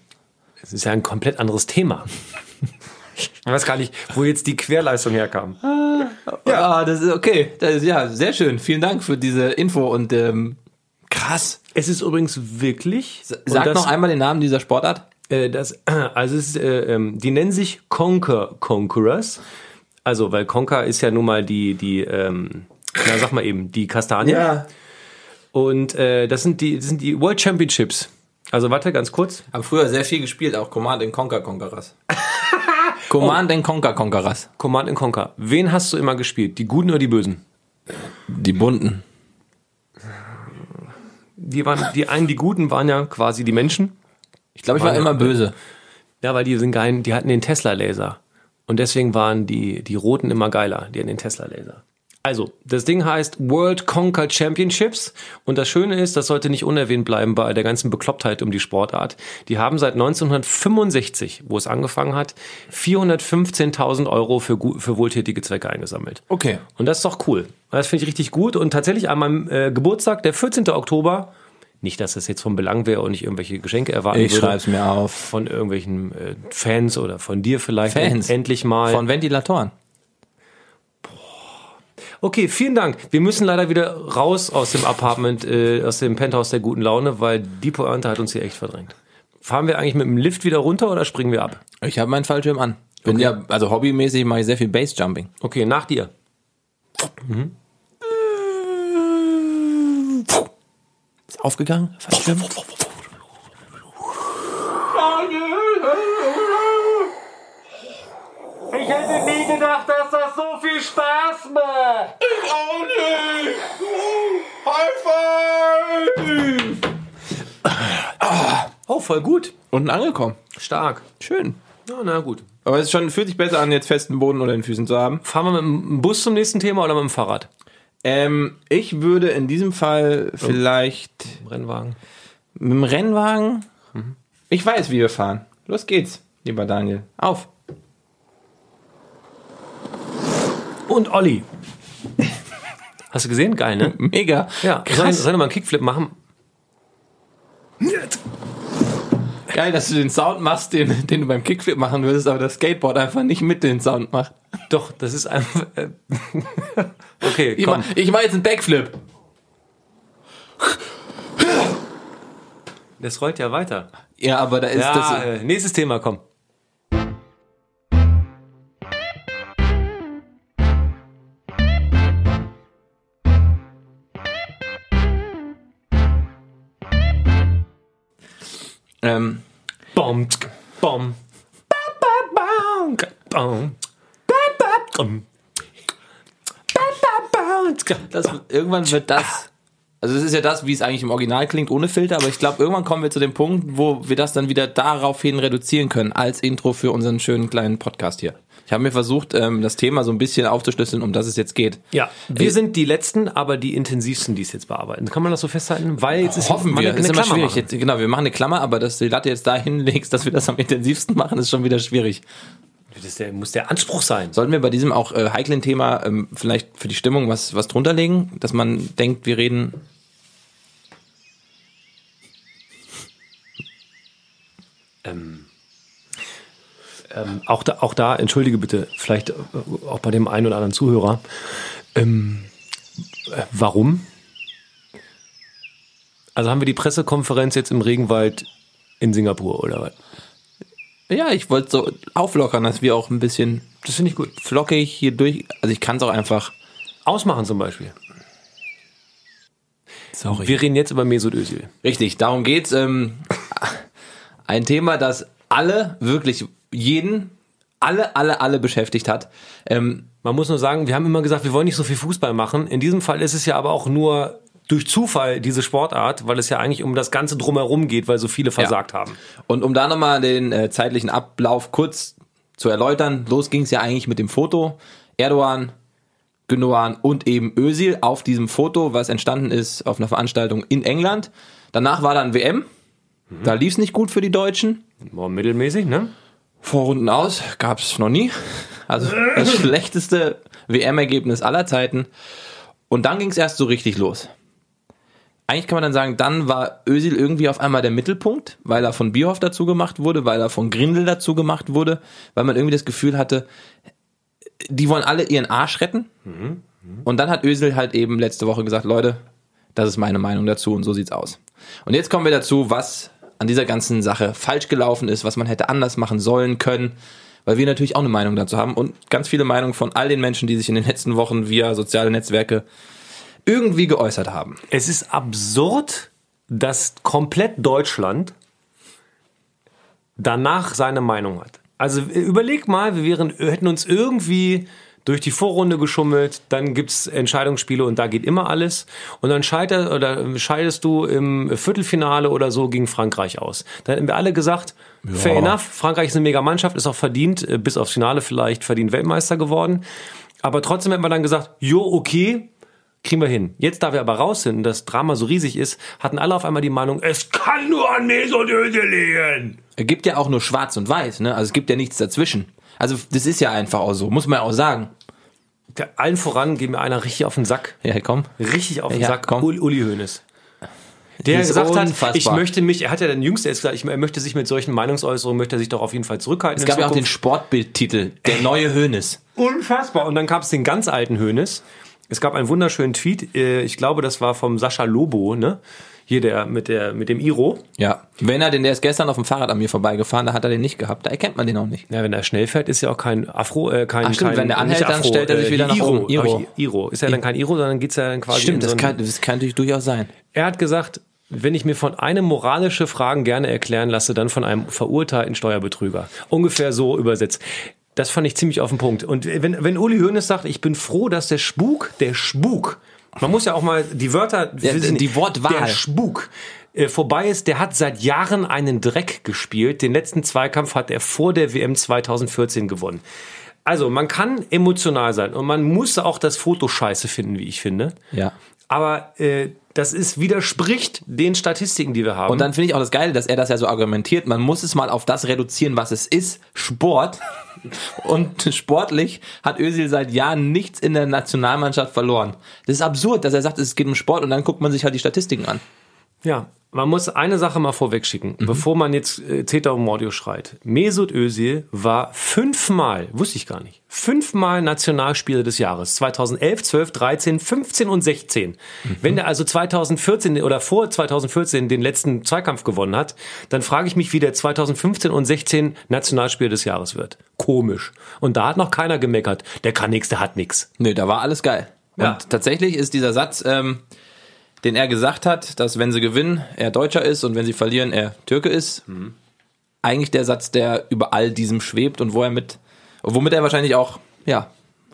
Es ist ja ein komplett anderes Thema. Ich weiß gar nicht, wo jetzt die Querleistung herkam. Ja, das ist okay. Das ist ja sehr schön. Vielen Dank für diese Info und ähm, krass. Es ist übrigens wirklich. Sag das, noch einmal den Namen dieser Sportart. Äh, das, also es ist, äh, ähm, die nennen sich Conquer Conquerors. Also, weil Conquer ist ja nun mal die, die, ähm, na sag mal eben, die Kastanie. Und äh, das sind die, das sind die World Championships. Also warte, ganz kurz. Hab früher sehr viel gespielt, auch Command Conquer Conquerors. Command Conquer Conquerors. Command Conquer. Wen hast du immer gespielt? Die Guten oder die Bösen? Die bunten. Die waren, die einen, die Guten waren ja quasi die Menschen. Ich glaube, ich war Waren immer böse. Ja, weil die sind geil, die hatten den Tesla-Laser. Und deswegen waren die, die Roten immer geiler, die hatten den Tesla-Laser. Also, das Ding heißt World Conquer Championships. Und das Schöne ist, das sollte nicht unerwähnt bleiben bei der ganzen Beklopptheit um die Sportart. Die haben seit 1965, wo es angefangen hat, 415.000 Euro für, für wohltätige Zwecke eingesammelt. Okay. Und das ist doch cool. Das finde ich richtig gut. Und tatsächlich an meinem äh, Geburtstag, der 14. Oktober, nicht, dass das jetzt von Belang wäre und ich irgendwelche Geschenke erwarten Ich würde schreib's mir auf. von irgendwelchen äh, Fans oder von dir vielleicht Fans? endlich mal. Von Ventilatoren. Okay, vielen Dank. Wir müssen leider wieder raus aus dem Apartment, äh, aus dem Penthouse der guten Laune, weil die Pointe hat uns hier echt verdrängt. Fahren wir eigentlich mit dem Lift wieder runter oder springen wir ab? Ich habe meinen Fallschirm an. Bin ja, also hobbymäßig mache ich sehr viel Basejumping. Okay, nach dir. Ist aufgegangen? Fallschirm? Ich hätte nie gedacht, dass das so viel Spaß macht. Oh, voll gut. Unten angekommen. Stark. Schön. Ja, na gut. Aber es ist schon, fühlt sich besser an, jetzt festen Boden unter den Füßen zu haben. Fahren wir mit dem Bus zum nächsten Thema oder mit dem Fahrrad? Ähm, ich würde in diesem Fall vielleicht Rennwagen. mit dem Rennwagen. Ich weiß, wie wir fahren. Los geht's, lieber Daniel. Auf. Und Olli. Hast du gesehen? Geil, ne? Mega. Ja, soll, soll ich mal einen Kickflip machen? Geil, dass du den Sound machst, den, den du beim Kickflip machen würdest, aber das Skateboard einfach nicht mit den Sound macht. Doch, das ist einfach. Äh, okay, Ich komm. mach, ich mach jetzt einen Backflip. Das rollt ja weiter. Ja, aber da ist Ja, das. äh, nächstes Thema, komm. Ba, bam, tsk. das, irgendwann wird das. Also es ist ja das, wie es eigentlich im Original klingt, ohne Filter, aber ich glaube, irgendwann kommen wir zu dem Punkt, wo wir das dann wieder daraufhin reduzieren können, als Intro für unseren schönen kleinen Podcast hier. Ich habe mir versucht, ähm, das Thema so ein bisschen aufzuschlüsseln, um das es jetzt geht. Ja, wir sind die letzten, aber die intensivsten, die es jetzt bearbeiten. Kann man das so festhalten? Weil jetzt ist Hoffen wir. eine, ist eine immer Klammer schwierig. Jetzt, genau, wir machen eine Klammer, aber dass du die Latte jetzt dahin legst, dass wir das am intensivsten machen, ist schon wieder schwierig. Das der, muss der Anspruch sein. Sollten wir bei diesem auch äh, heiklen Thema ähm, vielleicht für die Stimmung was, was drunter legen, dass man denkt, wir reden. Ähm, ähm, auch, da, auch da, entschuldige bitte, vielleicht äh, auch bei dem einen oder anderen Zuhörer. Ähm, äh, warum? Also haben wir die Pressekonferenz jetzt im Regenwald in Singapur oder was? Ja, ich wollte so auflockern, dass wir auch ein bisschen Das finde ich gut. flockig hier durch. Also ich kann es auch einfach. Ausmachen zum Beispiel. Sorry. Wir reden jetzt über Mesut Özil. Richtig, darum geht's. Ähm, ein Thema, das alle, wirklich jeden, alle, alle, alle beschäftigt hat. Ähm, Man muss nur sagen, wir haben immer gesagt, wir wollen nicht so viel Fußball machen. In diesem Fall ist es ja aber auch nur durch Zufall diese Sportart, weil es ja eigentlich um das Ganze drumherum geht, weil so viele versagt haben. Und um da nochmal den äh, zeitlichen Ablauf kurz zu erläutern. Los ging es ja eigentlich mit dem Foto. Erdogan, Gündogan und eben Özil auf diesem Foto, was entstanden ist auf einer Veranstaltung in England. Danach war dann WM. Da lief es nicht gut für die Deutschen. War mittelmäßig, ne? Vorrunden aus gab es noch nie. Also das schlechteste WM-Ergebnis aller Zeiten. Und dann ging es erst so richtig los. Eigentlich kann man dann sagen, dann war Özil irgendwie auf einmal der Mittelpunkt, weil er von Bierhoff dazu gemacht wurde, weil er von Grindel dazu gemacht wurde, weil man irgendwie das Gefühl hatte, die wollen alle ihren Arsch retten. Und dann hat Özil halt eben letzte Woche gesagt, Leute, das ist meine Meinung dazu und so sieht's aus. Und jetzt kommen wir dazu, was an dieser ganzen Sache falsch gelaufen ist, was man hätte anders machen sollen können, weil wir natürlich auch eine Meinung dazu haben und ganz viele Meinungen von all den Menschen, die sich in den letzten Wochen via soziale Netzwerke irgendwie geäußert haben. Es ist absurd, dass komplett Deutschland danach seine Meinung hat. Also äh, überleg mal, wir wären, hätten uns irgendwie durch die Vorrunde geschummelt, dann gibt's Entscheidungsspiele und da geht immer alles. Und dann scheiter, oder scheidest du im Viertelfinale oder so gegen Frankreich aus. Dann hätten wir alle gesagt, fair enough, Frankreich ist eine mega Mannschaft, ist auch verdient, äh, bis aufs Finale vielleicht verdient Weltmeister geworden. Aber trotzdem hätten wir dann gesagt, jo, okay, kriegen wir hin. Jetzt, da wir aber raus sind und das Drama so riesig ist, hatten alle auf einmal die Meinung, es kann nur an Özil liegen. Es gibt ja auch nur schwarz und weiß, ne? Also es gibt ja nichts dazwischen. Also das ist ja einfach auch so, muss man ja auch sagen. Der, allen voran geht mir einer richtig auf den Sack. Ja, komm. Richtig auf den Ja, Sack. komm. Uli, Uli Hoeneß. Der gesagt hat, unfassbar. ich möchte mich, er hat ja den Jüngste jetzt gesagt, ich, er möchte sich mit solchen Meinungsäußerungen, möchte er sich doch auf jeden Fall zurückhalten. Es gab ja auch den Sportbildtitel, der neue Hönes. Unfassbar. Und dann gab es den ganz alten Hoeneß. Es gab einen wunderschönen Tweet, äh, ich glaube, das war vom Sascha Lobo, ne? Hier der mit der mit dem Iro. Ja. Wenn er den, der ist gestern auf dem Fahrrad an mir vorbeigefahren, da hat er den nicht gehabt. Da erkennt man den auch nicht. Ja, wenn er schnell fährt, ist ja auch kein Afro, äh, kein, Ach, stimmt, kein wenn der anhält, nicht dann stellt er sich äh, wieder nach oben. Iro. Iro. Iro. Ist ja dann kein Iro, sondern geht's ja dann quasi Stimmt, so das kann, das kann natürlich durchaus sein. Er hat gesagt, wenn ich mir von einem moralische Fragen gerne erklären lasse, dann von einem verurteilten Steuerbetrüger. Ungefähr so übersetzt. Das fand ich ziemlich auf den Punkt. Und wenn, wenn Uli Hoeneß sagt, ich bin froh, dass der Spuk, der Spuk, man muss ja auch mal die Wörter, wir sind- die Wortwahl. der Spuk äh, vorbei ist, der hat seit Jahren einen Dreck gespielt. Den letzten Zweikampf hat er vor der WM 2014 gewonnen. Also man kann emotional sein und man muss auch das Foto scheiße finden, wie ich finde. Ja. Aber äh, das ist widerspricht den Statistiken, die wir haben. Und dann finde ich auch das Geile, dass er das ja so argumentiert. Man muss es mal auf das reduzieren, was es ist. Sport. Und sportlich hat Özil seit Jahren nichts in der Nationalmannschaft verloren. Das ist absurd, dass er sagt, es geht um Sport und dann guckt man sich halt die Statistiken an. Ja, man muss eine Sache mal vorwegschicken, Mhm. bevor man jetzt äh, Zeta und Mordio schreit. Mesut Özil war fünfmal, wusste ich gar nicht, fünfmal Nationalspieler des Jahres. 2011, 12, 13, 15 und 16. Mhm. Wenn der also 2014 oder vor 2014 den letzten Zweikampf gewonnen hat, dann frage ich mich, wie der 2015 und 16 Nationalspieler des Jahres wird. Komisch. Und da hat noch keiner gemeckert. Der kann nix, der hat nix. Nö, da war alles geil. Und Ja. tatsächlich ist dieser Satz, ähm, den er gesagt hat, dass wenn sie gewinnen, er Deutscher ist und wenn sie verlieren, er Türke ist, eigentlich der Satz, der über all diesem schwebt und wo er mit, womit er wahrscheinlich auch, ja,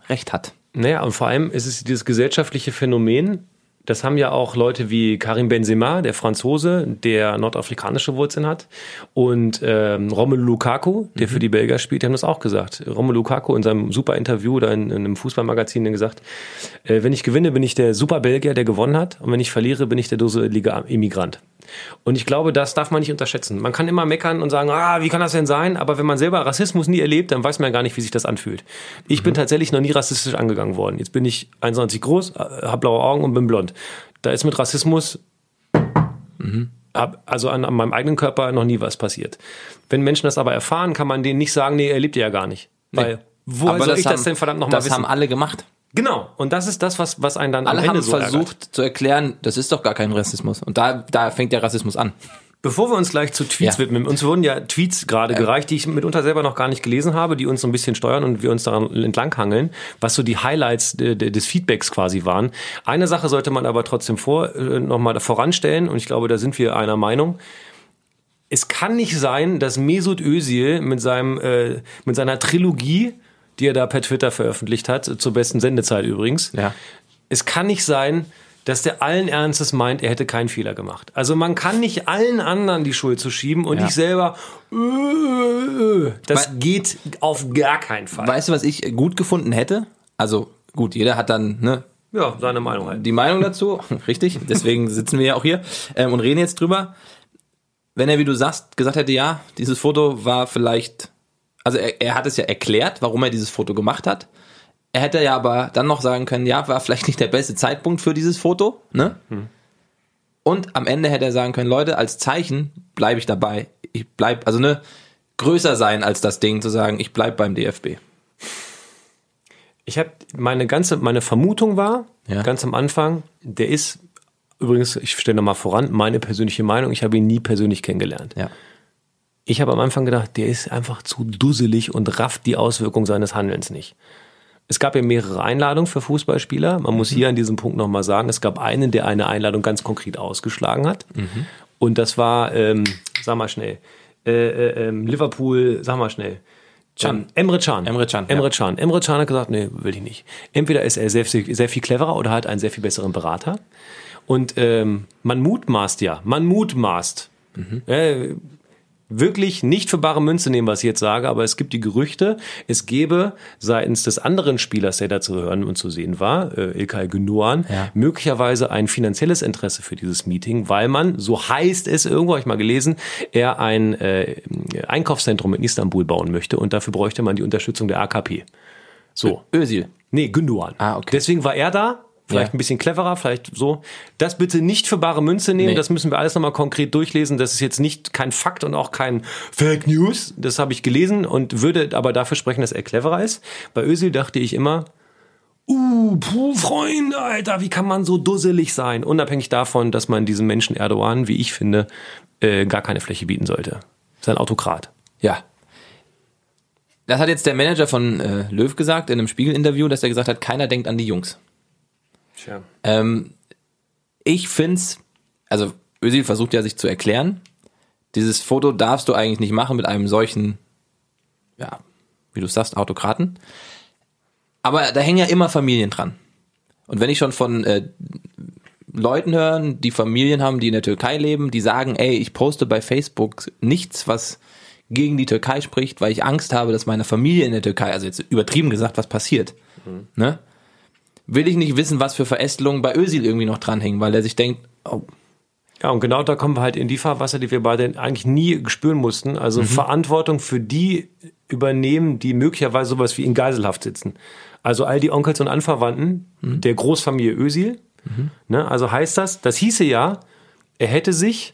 recht hat. Naja, und vor allem ist es dieses gesellschaftliche Phänomen, das haben ja auch Leute wie Karim Benzema, der Franzose, der nordafrikanische Wurzeln hat, und ähm, Romelu Lukaku, der für die Belgier spielt, die haben das auch gesagt. Romelu Lukaku in seinem super Interview oder in, in einem Fußballmagazin hat gesagt, äh, wenn ich gewinne, bin ich der super Belgier, der gewonnen hat, und wenn ich verliere, bin ich der dusselige Immigrant. Und ich glaube, das darf man nicht unterschätzen. Man kann immer meckern und sagen, ah, wie kann das denn sein? Aber wenn man selber Rassismus nie erlebt, dann weiß man gar nicht, wie sich das anfühlt. Ich bin tatsächlich noch nie rassistisch angegangen worden. Jetzt bin ich 1,90 groß, habe blaue Augen und bin blond. Da ist mit Rassismus, hab, also an, an meinem eigenen Körper noch nie was passiert. Wenn Menschen das aber erfahren, kann man denen nicht sagen, nee, er lebt ja gar nicht. Weil, woher soll ich das haben- denn verdammt nochmal Das wissen? haben alle gemacht. Genau. Und das ist das, was, was einen dann Alle am Ende haben so ärgert. versucht zu erklären, das ist doch gar kein Rassismus. Und da, da fängt der Rassismus an. Bevor wir uns gleich zu Tweets Ja. widmen, uns wurden ja Tweets gerade gereicht, die ich mitunter selber noch gar nicht gelesen habe, die uns so ein bisschen steuern und wir uns daran entlanghangeln, was so die Highlights de, de, des Feedbacks quasi waren. Eine Sache sollte man aber trotzdem vor, äh, nochmal voranstellen und ich glaube, da sind wir einer Meinung. Es kann nicht sein, dass Mesut Özil mit seinem äh, mit seiner Trilogie, die er da per Twitter veröffentlicht hat, zur besten Sendezeit übrigens, Ja. es kann nicht sein, dass der allen Ernstes meint, er hätte keinen Fehler gemacht. Also man kann nicht allen anderen die Schuld zu schieben und Ja. ich selber, äh, das Weil- geht auf gar keinen Fall. Weißt du, was ich gut gefunden hätte? Also gut, jeder hat dann ne, ja, seine Meinung halt. die Meinung dazu, richtig? Deswegen sitzen wir ja auch hier ähm, und reden jetzt drüber. Wenn er, wie du sagst, gesagt hätte, ja, dieses Foto war vielleicht, also er, er hat es ja erklärt, warum er dieses Foto gemacht hat. Er hätte ja aber dann noch sagen können, ja, war vielleicht nicht der beste Zeitpunkt für dieses Foto, ne? Und am Ende hätte er sagen können, Leute, als Zeichen bleibe ich dabei. Ich bleib, also ne, größer sein als das Ding zu sagen, ich bleib beim DFB. Ich habe meine ganze, meine Vermutung war, Ja. ganz am Anfang, der ist, übrigens, ich stelle nochmal voran, meine persönliche Meinung, ich habe ihn nie persönlich kennengelernt. Ja. Ich habe am Anfang gedacht, der ist einfach zu dusselig und rafft die Auswirkungen seines Handelns nicht. Es gab ja mehrere Einladungen für Fußballspieler. Man muss hier an diesem Punkt nochmal sagen, es gab einen, der eine Einladung ganz konkret ausgeschlagen hat. Und das war, ähm, sag mal schnell, äh, äh, ähm, Liverpool, sag mal schnell. Can. Emre Can. Emre Can, Emre ja. Can. Emre Can hat gesagt, nee, will ich nicht. Entweder ist er sehr, sehr viel cleverer oder hat einen sehr viel besseren Berater. Und ähm, man mutmaßt ja, man mutmaßt. Äh, wirklich nicht für bare Münze nehmen, was ich jetzt sage, aber es gibt die Gerüchte, es gebe seitens des anderen Spielers, der da zu hören und zu sehen war, äh, Ilkay Gündoğan, Ja. möglicherweise ein finanzielles Interesse für dieses Meeting, weil man, so heißt es irgendwo, habe ich mal gelesen, er ein äh, Einkaufszentrum in Istanbul bauen möchte und dafür bräuchte man die Unterstützung der AKP. So. Özil. Nee, Gündoğan. Ah, okay. Deswegen war er da. Vielleicht Ja. ein bisschen cleverer, vielleicht so. Das bitte nicht für bare Münze nehmen. Nee. Das müssen wir alles nochmal konkret durchlesen. Das ist jetzt nicht kein Fakt und auch kein Fake News. Das habe ich gelesen und würde aber dafür sprechen, dass er cleverer ist. Bei Özil dachte ich immer, uh, puh, Freunde, Alter, wie kann man so dusselig sein? Unabhängig davon, dass man diesem Menschen Erdogan, wie ich finde, äh, gar keine Fläche bieten sollte. Ist ein Autokrat. Ja. Das hat jetzt der Manager von äh, Löw gesagt in einem Spiegel-Interview, dass er gesagt hat, keiner denkt an die Jungs. Tja. Ähm, ich find's, also Özil versucht ja sich zu erklären. Dieses Foto darfst du eigentlich nicht machen mit einem solchen, ja, wie du sagst, Autokraten. Aber da hängen ja immer Familien dran. Und wenn ich schon von äh, Leuten höre, die Familien haben, die in der Türkei leben, die sagen, ey, ich poste bei Facebook nichts, was gegen die Türkei spricht, weil ich Angst habe, dass meine Familie in der Türkei, also jetzt übertrieben gesagt, was passiert. Ne? Will ich nicht wissen, was für Verästelungen bei Özil irgendwie noch dranhängen, weil er sich denkt, oh, Ja, und genau da kommen wir halt in die Fahrwasser, die wir beide eigentlich nie spüren mussten. Also Verantwortung für die übernehmen, die möglicherweise sowas wie in Geiselhaft sitzen. Also all die Onkels und Anverwandten der Großfamilie Ösil. Ne, also heißt das, das hieße ja, er hätte sich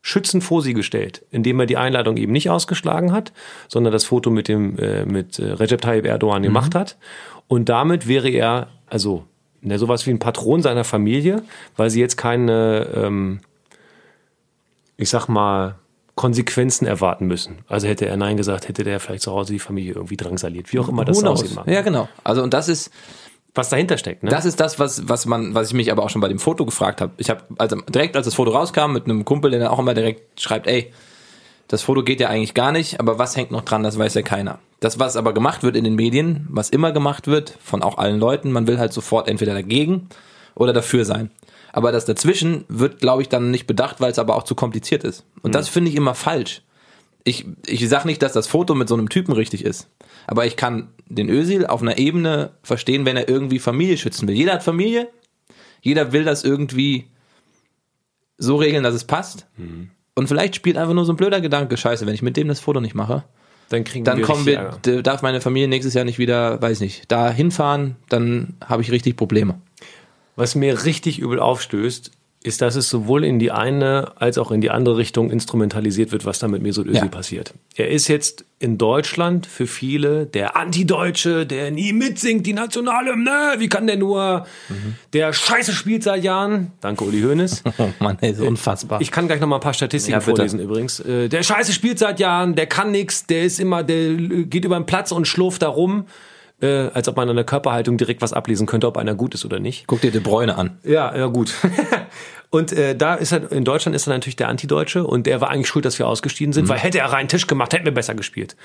schützend vor sie gestellt, indem er die Einladung eben nicht ausgeschlagen hat, sondern das Foto mit dem äh, mit äh, Recep Tayyip Erdogan gemacht hat. Und damit wäre er also ne, sowas wie ein Patron seiner Familie, weil sie jetzt keine, ähm, ich sag mal, Konsequenzen erwarten müssen. Also hätte er Nein gesagt, hätte der vielleicht zu Hause die Familie irgendwie drangsaliert, wie auch immer das aussehen mag. Ja, genau. Also und das ist Was dahinter steckt, ne? das ist das, was was man, was ich mich aber auch schon bei dem Foto gefragt habe. Ich habe also direkt als das Foto rauskam mit einem Kumpel, der dann auch immer direkt schreibt, ey, das Foto geht ja eigentlich gar nicht, aber was hängt noch dran, das weiß ja keiner. Das, was aber gemacht wird in den Medien, was immer gemacht wird, von auch allen Leuten, man will halt sofort entweder dagegen oder dafür sein. Aber das dazwischen wird, glaube ich, dann nicht bedacht, weil es aber auch zu kompliziert ist. Und das finde ich immer falsch. Ich, ich sag nicht, dass das Foto mit so einem Typen richtig ist. Aber ich kann den Özil auf einer Ebene verstehen, wenn er irgendwie Familie schützen will. Jeder hat Familie. Jeder will das irgendwie so regeln, dass es passt. Und vielleicht spielt einfach nur so ein blöder Gedanke, scheiße, wenn ich mit dem das Foto nicht mache, dann kriegen dann kommen richtig wir, Ärger. darf meine Familie nächstes Jahr nicht wieder, weiß nicht, da hinfahren, dann habe ich richtig Probleme. Was mir richtig übel aufstößt, ist, dass es sowohl in die eine als auch in die andere Richtung instrumentalisiert wird, was da mit Mesut Özil Ja. passiert. Er ist jetzt in Deutschland für viele der Antideutsche, der nie mitsingt, die Nationalhymne, wie kann der nur, der scheiße spielt seit Jahren. Danke, Uli Hoeneß. Mann, ey, so unfassbar. Ich kann gleich noch mal ein paar Statistiken Ja, vorlesen übrigens. Äh, Der Scheiße spielt seit Jahren, der kann nix, der ist immer, der äh, geht über den Platz und schlurft da rum, äh, als ob man an der Körperhaltung direkt was ablesen könnte, ob einer gut ist oder nicht. Guck dir De Bruyne an. Ja, ja gut. Und äh, da ist er, in Deutschland ist er natürlich der Antideutsche und der war eigentlich schuld, dass wir ausgestiegen sind, weil hätte er reinen Tisch gemacht, hätten wir besser gespielt.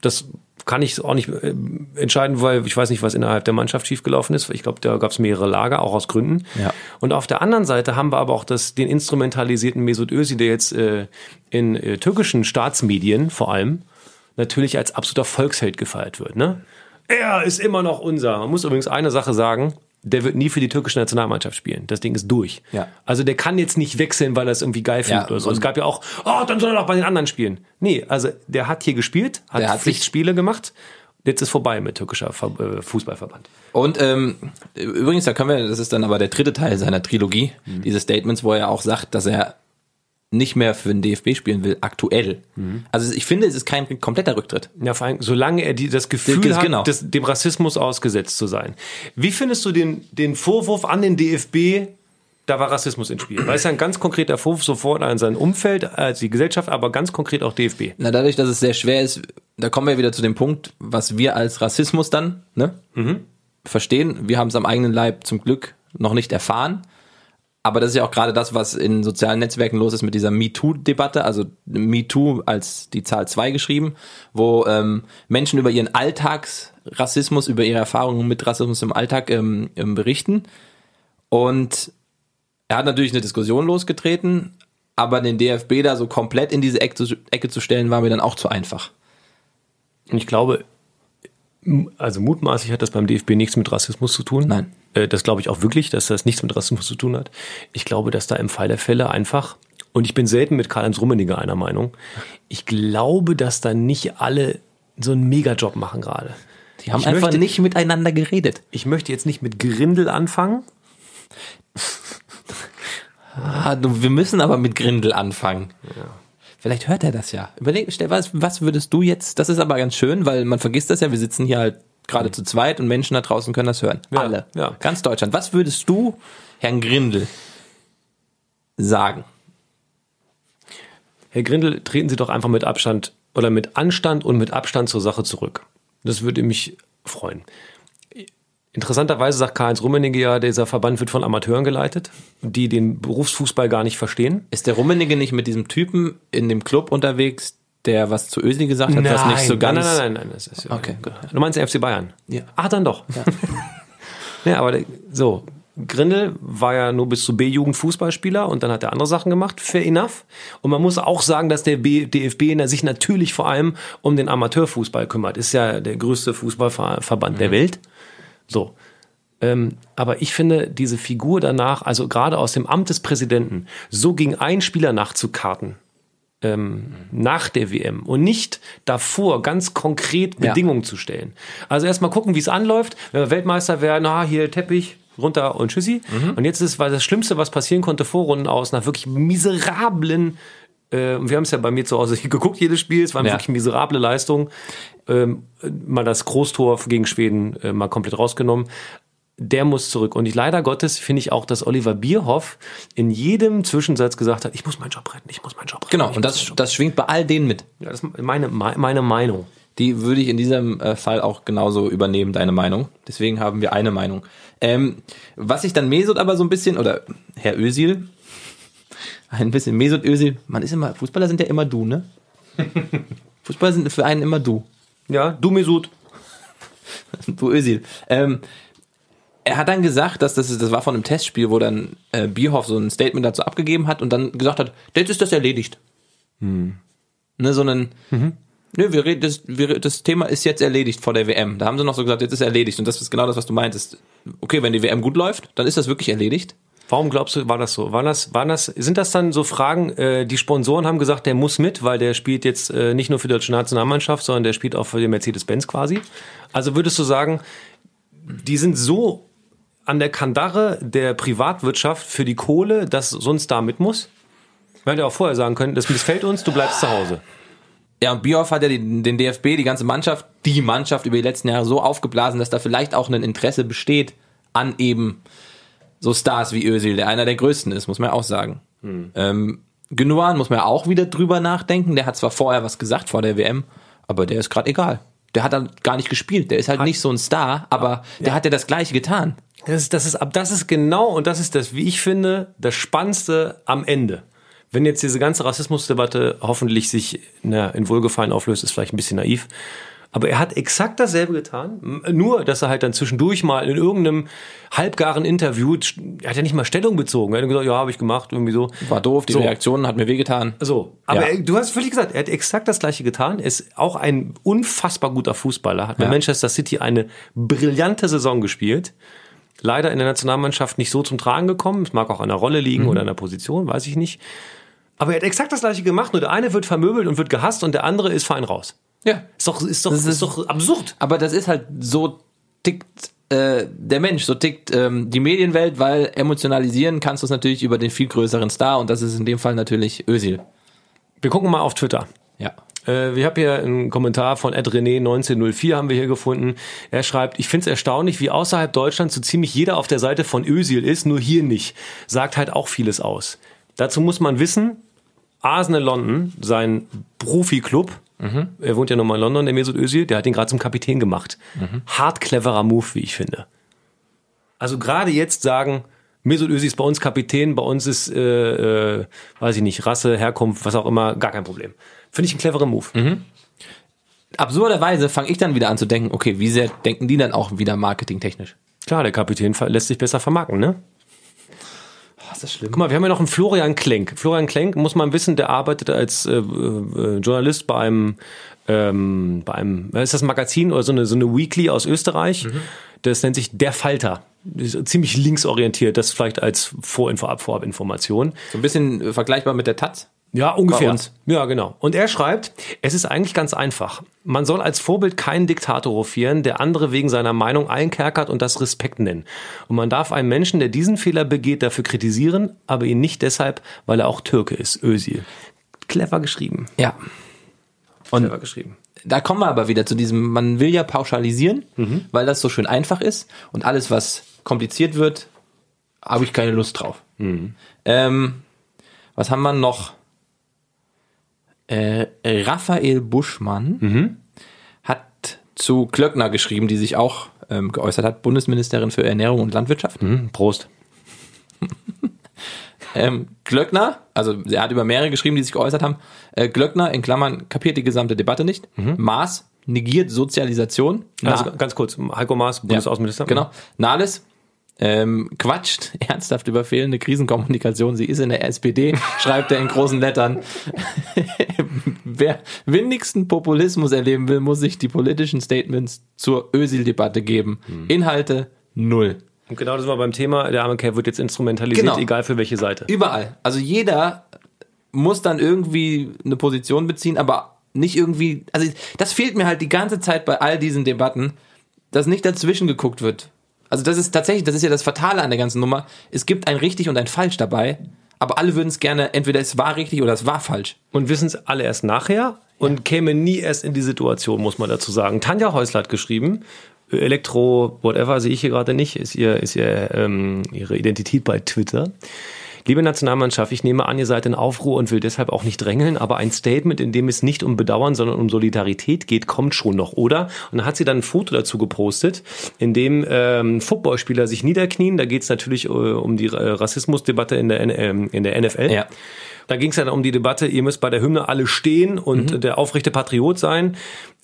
Das kann ich auch nicht äh, entscheiden, weil ich weiß nicht, was innerhalb der Mannschaft schiefgelaufen ist. Ich glaube, da gab es mehrere Lager, auch aus Gründen. Ja. Und auf der anderen Seite haben wir aber auch das, den instrumentalisierten Mesut Özil, der jetzt äh, in äh, türkischen Staatsmedien vor allem natürlich als absoluter Volksheld gefeiert wird. Ne? Er ist immer noch unser. Man muss übrigens eine Sache sagen. Der wird nie für die türkische Nationalmannschaft spielen. Das Ding ist durch. Ja. Also der kann jetzt nicht wechseln, weil er es irgendwie geil findet Ja, oder so. und- Es gab ja auch, oh, dann soll er doch bei den anderen spielen. Nee, also der hat hier gespielt, hat, Der hat Pflichtspiele gemacht. Jetzt ist vorbei mit türkischer äh, Fußballverband. Und ähm, übrigens, da können wir, das ist dann aber der dritte Teil seiner Trilogie, diese Statements, wo er auch sagt, dass er nicht mehr für den DFB spielen will, aktuell. Also ich finde, es ist kein kompletter Rücktritt. Ja, vor allem, solange er die, das Gefühl Genau. hat, des, dem Rassismus ausgesetzt zu sein. Wie findest du den, den Vorwurf an den DFB, da war Rassismus ins Spiel? Weil es ja ein ganz konkreter Vorwurf sofort an sein Umfeld, als die Gesellschaft, aber ganz konkret auch DFB. Na, dadurch, dass es sehr schwer ist, da kommen wir wieder zu dem Punkt, was wir als Rassismus dann ne, verstehen. Wir haben es am eigenen Leib zum Glück noch nicht erfahren. Aber das ist ja auch gerade das, was in sozialen Netzwerken los ist mit dieser MeToo-Debatte, also MeToo als die Zahl 2 geschrieben, wo ähm, Menschen über ihren Alltagsrassismus, über ihre Erfahrungen mit Rassismus im Alltag ähm, ähm, berichten. Und er hat natürlich eine Diskussion losgetreten, aber den DFB da so komplett in diese Ecke zu, stellen, war mir dann auch zu einfach. Und ich glaube, also mutmaßlich hat das beim DFB nichts mit Rassismus zu tun. Nein. Äh, Das glaube ich auch wirklich, dass das nichts mit Rassismus zu tun hat. Ich glaube, dass da im Fall der Fälle einfach, und ich bin selten mit Karl-Heinz Rummenigge einer Meinung, ich glaube, dass da nicht alle so einen Megajob machen gerade. Die haben Ich einfach möchte- nicht miteinander geredet. Ich möchte jetzt nicht mit Grindel anfangen. Ah, du, wir müssen aber mit Grindel anfangen. Vielleicht hört er das ja. Überleg, was würdest du jetzt, das ist aber ganz schön, weil man vergisst das ja, wir sitzen hier halt gerade zu zweit und Menschen da draußen können das hören. Ja, Alle. ja. Ganz Deutschland. Was würdest du Herrn Grindel sagen? Herr Grindel, treten Sie doch einfach mit Abstand oder mit Anstand und mit Abstand zur Sache zurück. Das würde mich freuen. Interessanterweise sagt Karl-Heinz Rummenigge ja, dieser Verband wird von Amateuren geleitet, die den Berufsfußball gar nicht verstehen. Ist der Rummenigge nicht mit diesem Typen in dem Club unterwegs, der was zu Özil gesagt hat, was nicht so ganz... Nein, nein, nein, nein. Das ist, Okay, gut. Du meinst FC Bayern? Ja. Ach, dann doch. Ja, aber der, so. Grindel war ja nur bis zu B-Jugend Fußballspieler und dann hat er andere Sachen gemacht. Fair enough. Und man muss auch sagen, dass der B DFB sich natürlich vor allem um den Amateurfußball kümmert. Ist ja der größte Fußballverband der Welt. So. Ähm, aber ich finde, diese Figur danach, also gerade aus dem Amt des Präsidenten, so gegen einen Spieler nachzukarten, ähm, nach der WM und nicht davor ganz konkret Ja. Bedingungen zu stellen. Also erstmal gucken, wie es anläuft. Wenn wir Weltmeister werden, ah, hier Teppich, runter und tschüssi. Und jetzt ist weil das Schlimmste, was passieren konnte, Vorrunden aus, nach wirklich miserablen äh, und wir haben es ja bei mir zu Hause geguckt, jedes Spiel, es waren Ja. wirklich miserable Leistungen. Ähm, mal das Großtor gegen Schweden äh, mal komplett rausgenommen. Der muss zurück. Und ich leider Gottes finde ich auch, dass Oliver Bierhoff in jedem Zwischensatz gesagt hat, ich muss meinen Job retten, ich muss meinen Job retten. Genau, und das, das schwingt bei all denen mit. ja, das ist meine, meine Meinung. Die würde ich in diesem äh, Fall auch genauso übernehmen, deine Meinung. Deswegen haben wir eine Meinung. Ähm, was ich dann Mesut aber so ein bisschen, oder Herr Özil, ein bisschen Mesut Özil, man ist immer, Fußballer sind ja immer du, ne? Fußballer sind für einen immer du. Ja, du Mesut. Du Özil. Ähm, er hat dann gesagt, dass das, das war von einem Testspiel, wo dann äh, Bierhoff so ein Statement dazu abgegeben hat und dann gesagt hat, jetzt ist das erledigt. Ne, so einen, ne, wir reden, das, wir, das Thema ist jetzt erledigt vor der WM. Da haben sie noch so gesagt, jetzt ist erledigt. Und das ist genau das, was du meintest. Okay, wenn die WM gut läuft, dann ist das wirklich erledigt. Warum glaubst du, war das so? War das, waren das, sind das dann so Fragen, äh, die Sponsoren haben gesagt, der muss mit, weil der spielt jetzt äh, nicht nur für die deutsche Nationalmannschaft, sondern der spielt auch für die Mercedes-Benz quasi. Also würdest du sagen, die sind so an der Kandare der Privatwirtschaft für die Kohle, dass so ein Star mit muss? Man hätte auch vorher sagen können, das missfällt uns, du bleibst zu Hause. Ja, und Bierhoff hat ja den, den DFB, die ganze Mannschaft, die Mannschaft über die letzten Jahre so aufgeblasen, dass da vielleicht auch ein Interesse besteht an eben so Stars wie Özil, der einer der größten ist, muss man ja auch sagen. Ähm, Gündogan muss man ja auch wieder drüber nachdenken. Der hat zwar vorher was gesagt vor der WM, aber der ist gerade egal. Der hat dann gar nicht gespielt. Der ist halt nicht so ein Star, aber der hat ja das Gleiche getan. Das ist, das ist, das ist genau, und das ist das, wie ich finde, das Spannendste am Ende. Wenn jetzt diese ganze Rassismusdebatte hoffentlich sich na, in Wohlgefallen auflöst, ist vielleicht ein bisschen naiv. Aber er hat exakt dasselbe getan, nur dass er halt dann zwischendurch mal in irgendeinem halbgaren Interview, er hat ja nicht mal Stellung bezogen. Er hat gesagt, ja, habe ich gemacht, irgendwie so. War doof, die So. Reaktion hat mir wehgetan. So, aber Ja. er, du hast völlig gesagt, er hat exakt das gleiche getan. Er ist auch ein unfassbar guter Fußballer, hat bei Ja. Manchester City eine brillante Saison gespielt. Leider in der Nationalmannschaft nicht so zum Tragen gekommen. Es mag auch an der Rolle liegen Mhm. oder an der Position, weiß ich nicht. Aber er hat exakt das gleiche gemacht. Nur der eine wird vermöbelt und wird gehasst und der andere ist fein raus. Ja. Ist doch, ist doch, Das ist, ist- doch absurd. Aber das ist halt so tickt äh, der Mensch, so tickt ähm, die Medienwelt, weil emotionalisieren kannst du es natürlich über den viel größeren Star und das ist in dem Fall natürlich Özil. Wir gucken mal auf Twitter. Ja. Äh, wir haben hier einen Kommentar von René1904 haben wir hier gefunden. Er schreibt, ich finde es erstaunlich, wie außerhalb Deutschlands so ziemlich jeder auf der Seite von Özil ist, nur hier nicht. Sagt halt auch vieles aus. Dazu muss man wissen, Arsenal London, sein Profi-Club, er wohnt ja nochmal in London, der Mesut Özil, der hat ihn gerade zum Kapitän gemacht. Hart cleverer Move, wie ich finde. Also gerade jetzt sagen, Mesut Özil ist bei uns Kapitän, bei uns ist, äh, äh, weiß ich nicht, Rasse, Herkunft, was auch immer, gar kein Problem. Finde ich einen cleveren Move. Absurderweise fange ich dann wieder an zu denken, okay, wie sehr denken die dann auch wieder marketingtechnisch? Klar, der Kapitän lässt sich besser vermarkten, ne? Oh, ist das schlimm. Guck mal, wir haben ja noch einen Florian Klenk. Florian Klenk, muss man wissen, der arbeitet als äh, äh, Journalist bei einem, ähm, bei einem, was ist das Magazin oder so eine, so eine Weekly aus Österreich. Das nennt sich Der Falter. Das ist ziemlich linksorientiert, das vielleicht als Vorinfo, Vorabinformation. So ein bisschen äh, vergleichbar mit der Taz. Ja, ungefähr. Ja, genau. Und er schreibt, es ist eigentlich ganz einfach. Man soll als Vorbild keinen Diktator hofieren, der andere wegen seiner Meinung einkerkert und das Respekt nennen. Und man darf einen Menschen, der diesen Fehler begeht, dafür kritisieren, aber ihn nicht deshalb, weil er auch Türke ist. Özil. Clever geschrieben. Ja. Clever geschrieben. Da kommen wir aber wieder zu diesem, man will ja pauschalisieren, weil das so schön einfach ist und alles, was kompliziert wird, habe ich keine Lust drauf. Ähm, was haben wir noch? Äh, Raphael Buschmann hat zu Klöckner geschrieben, die sich auch ähm, geäußert hat, Bundesministerin für Ernährung und Landwirtschaft. Hm, Prost. Ähm, Glöckner, also er hat über mehrere geschrieben, die sich geäußert haben. Äh, Glöckner in Klammern kapiert die gesamte Debatte nicht. Maas negiert Sozialisation. Also Na- ganz kurz, Heiko Maas, Bundesaußenminister. Genau. Nahles ähm, quatscht ernsthaft über fehlende Krisenkommunikation. Sie ist in der SPD, schreibt er in großen Lettern. Wer wenigsten Populismus erleben will, muss sich die politischen Statements zur Ösil-Debatte geben. Inhalte null. Und genau das war beim Thema, der arme Kerl wird jetzt instrumentalisiert, Genau. egal für welche Seite. Überall. Also jeder muss dann irgendwie eine Position beziehen, aber nicht irgendwie, also das fehlt mir halt die ganze Zeit bei all diesen Debatten, dass nicht dazwischen geguckt wird. Also das ist tatsächlich, das ist ja das Fatale an der ganzen Nummer. Es gibt ein richtig und ein falsch dabei, aber alle würden es gerne, entweder es war richtig oder es war falsch. und wissen es alle erst nachher und käme nie erst in die Situation, muss man dazu sagen. Tanja Häusler hat geschrieben, Elektro, whatever, sehe ich hier gerade nicht, ist ihr, ist ihr ähm, ihre Identität bei Twitter. Liebe Nationalmannschaft, ich nehme an, ihr seid in Aufruhr und will deshalb auch nicht drängeln, aber ein Statement, in dem es nicht um Bedauern, sondern um Solidarität geht, kommt schon noch, oder? Und dann hat sie dann ein Foto dazu gepostet, in dem ähm, Footballspieler sich niederknien. Da geht es natürlich äh, um die äh, Rassismusdebatte in der, ähm, in der NFL. Ja. Da ging es dann um die Debatte, ihr müsst bei der Hymne alle stehen und der aufrechte Patriot sein.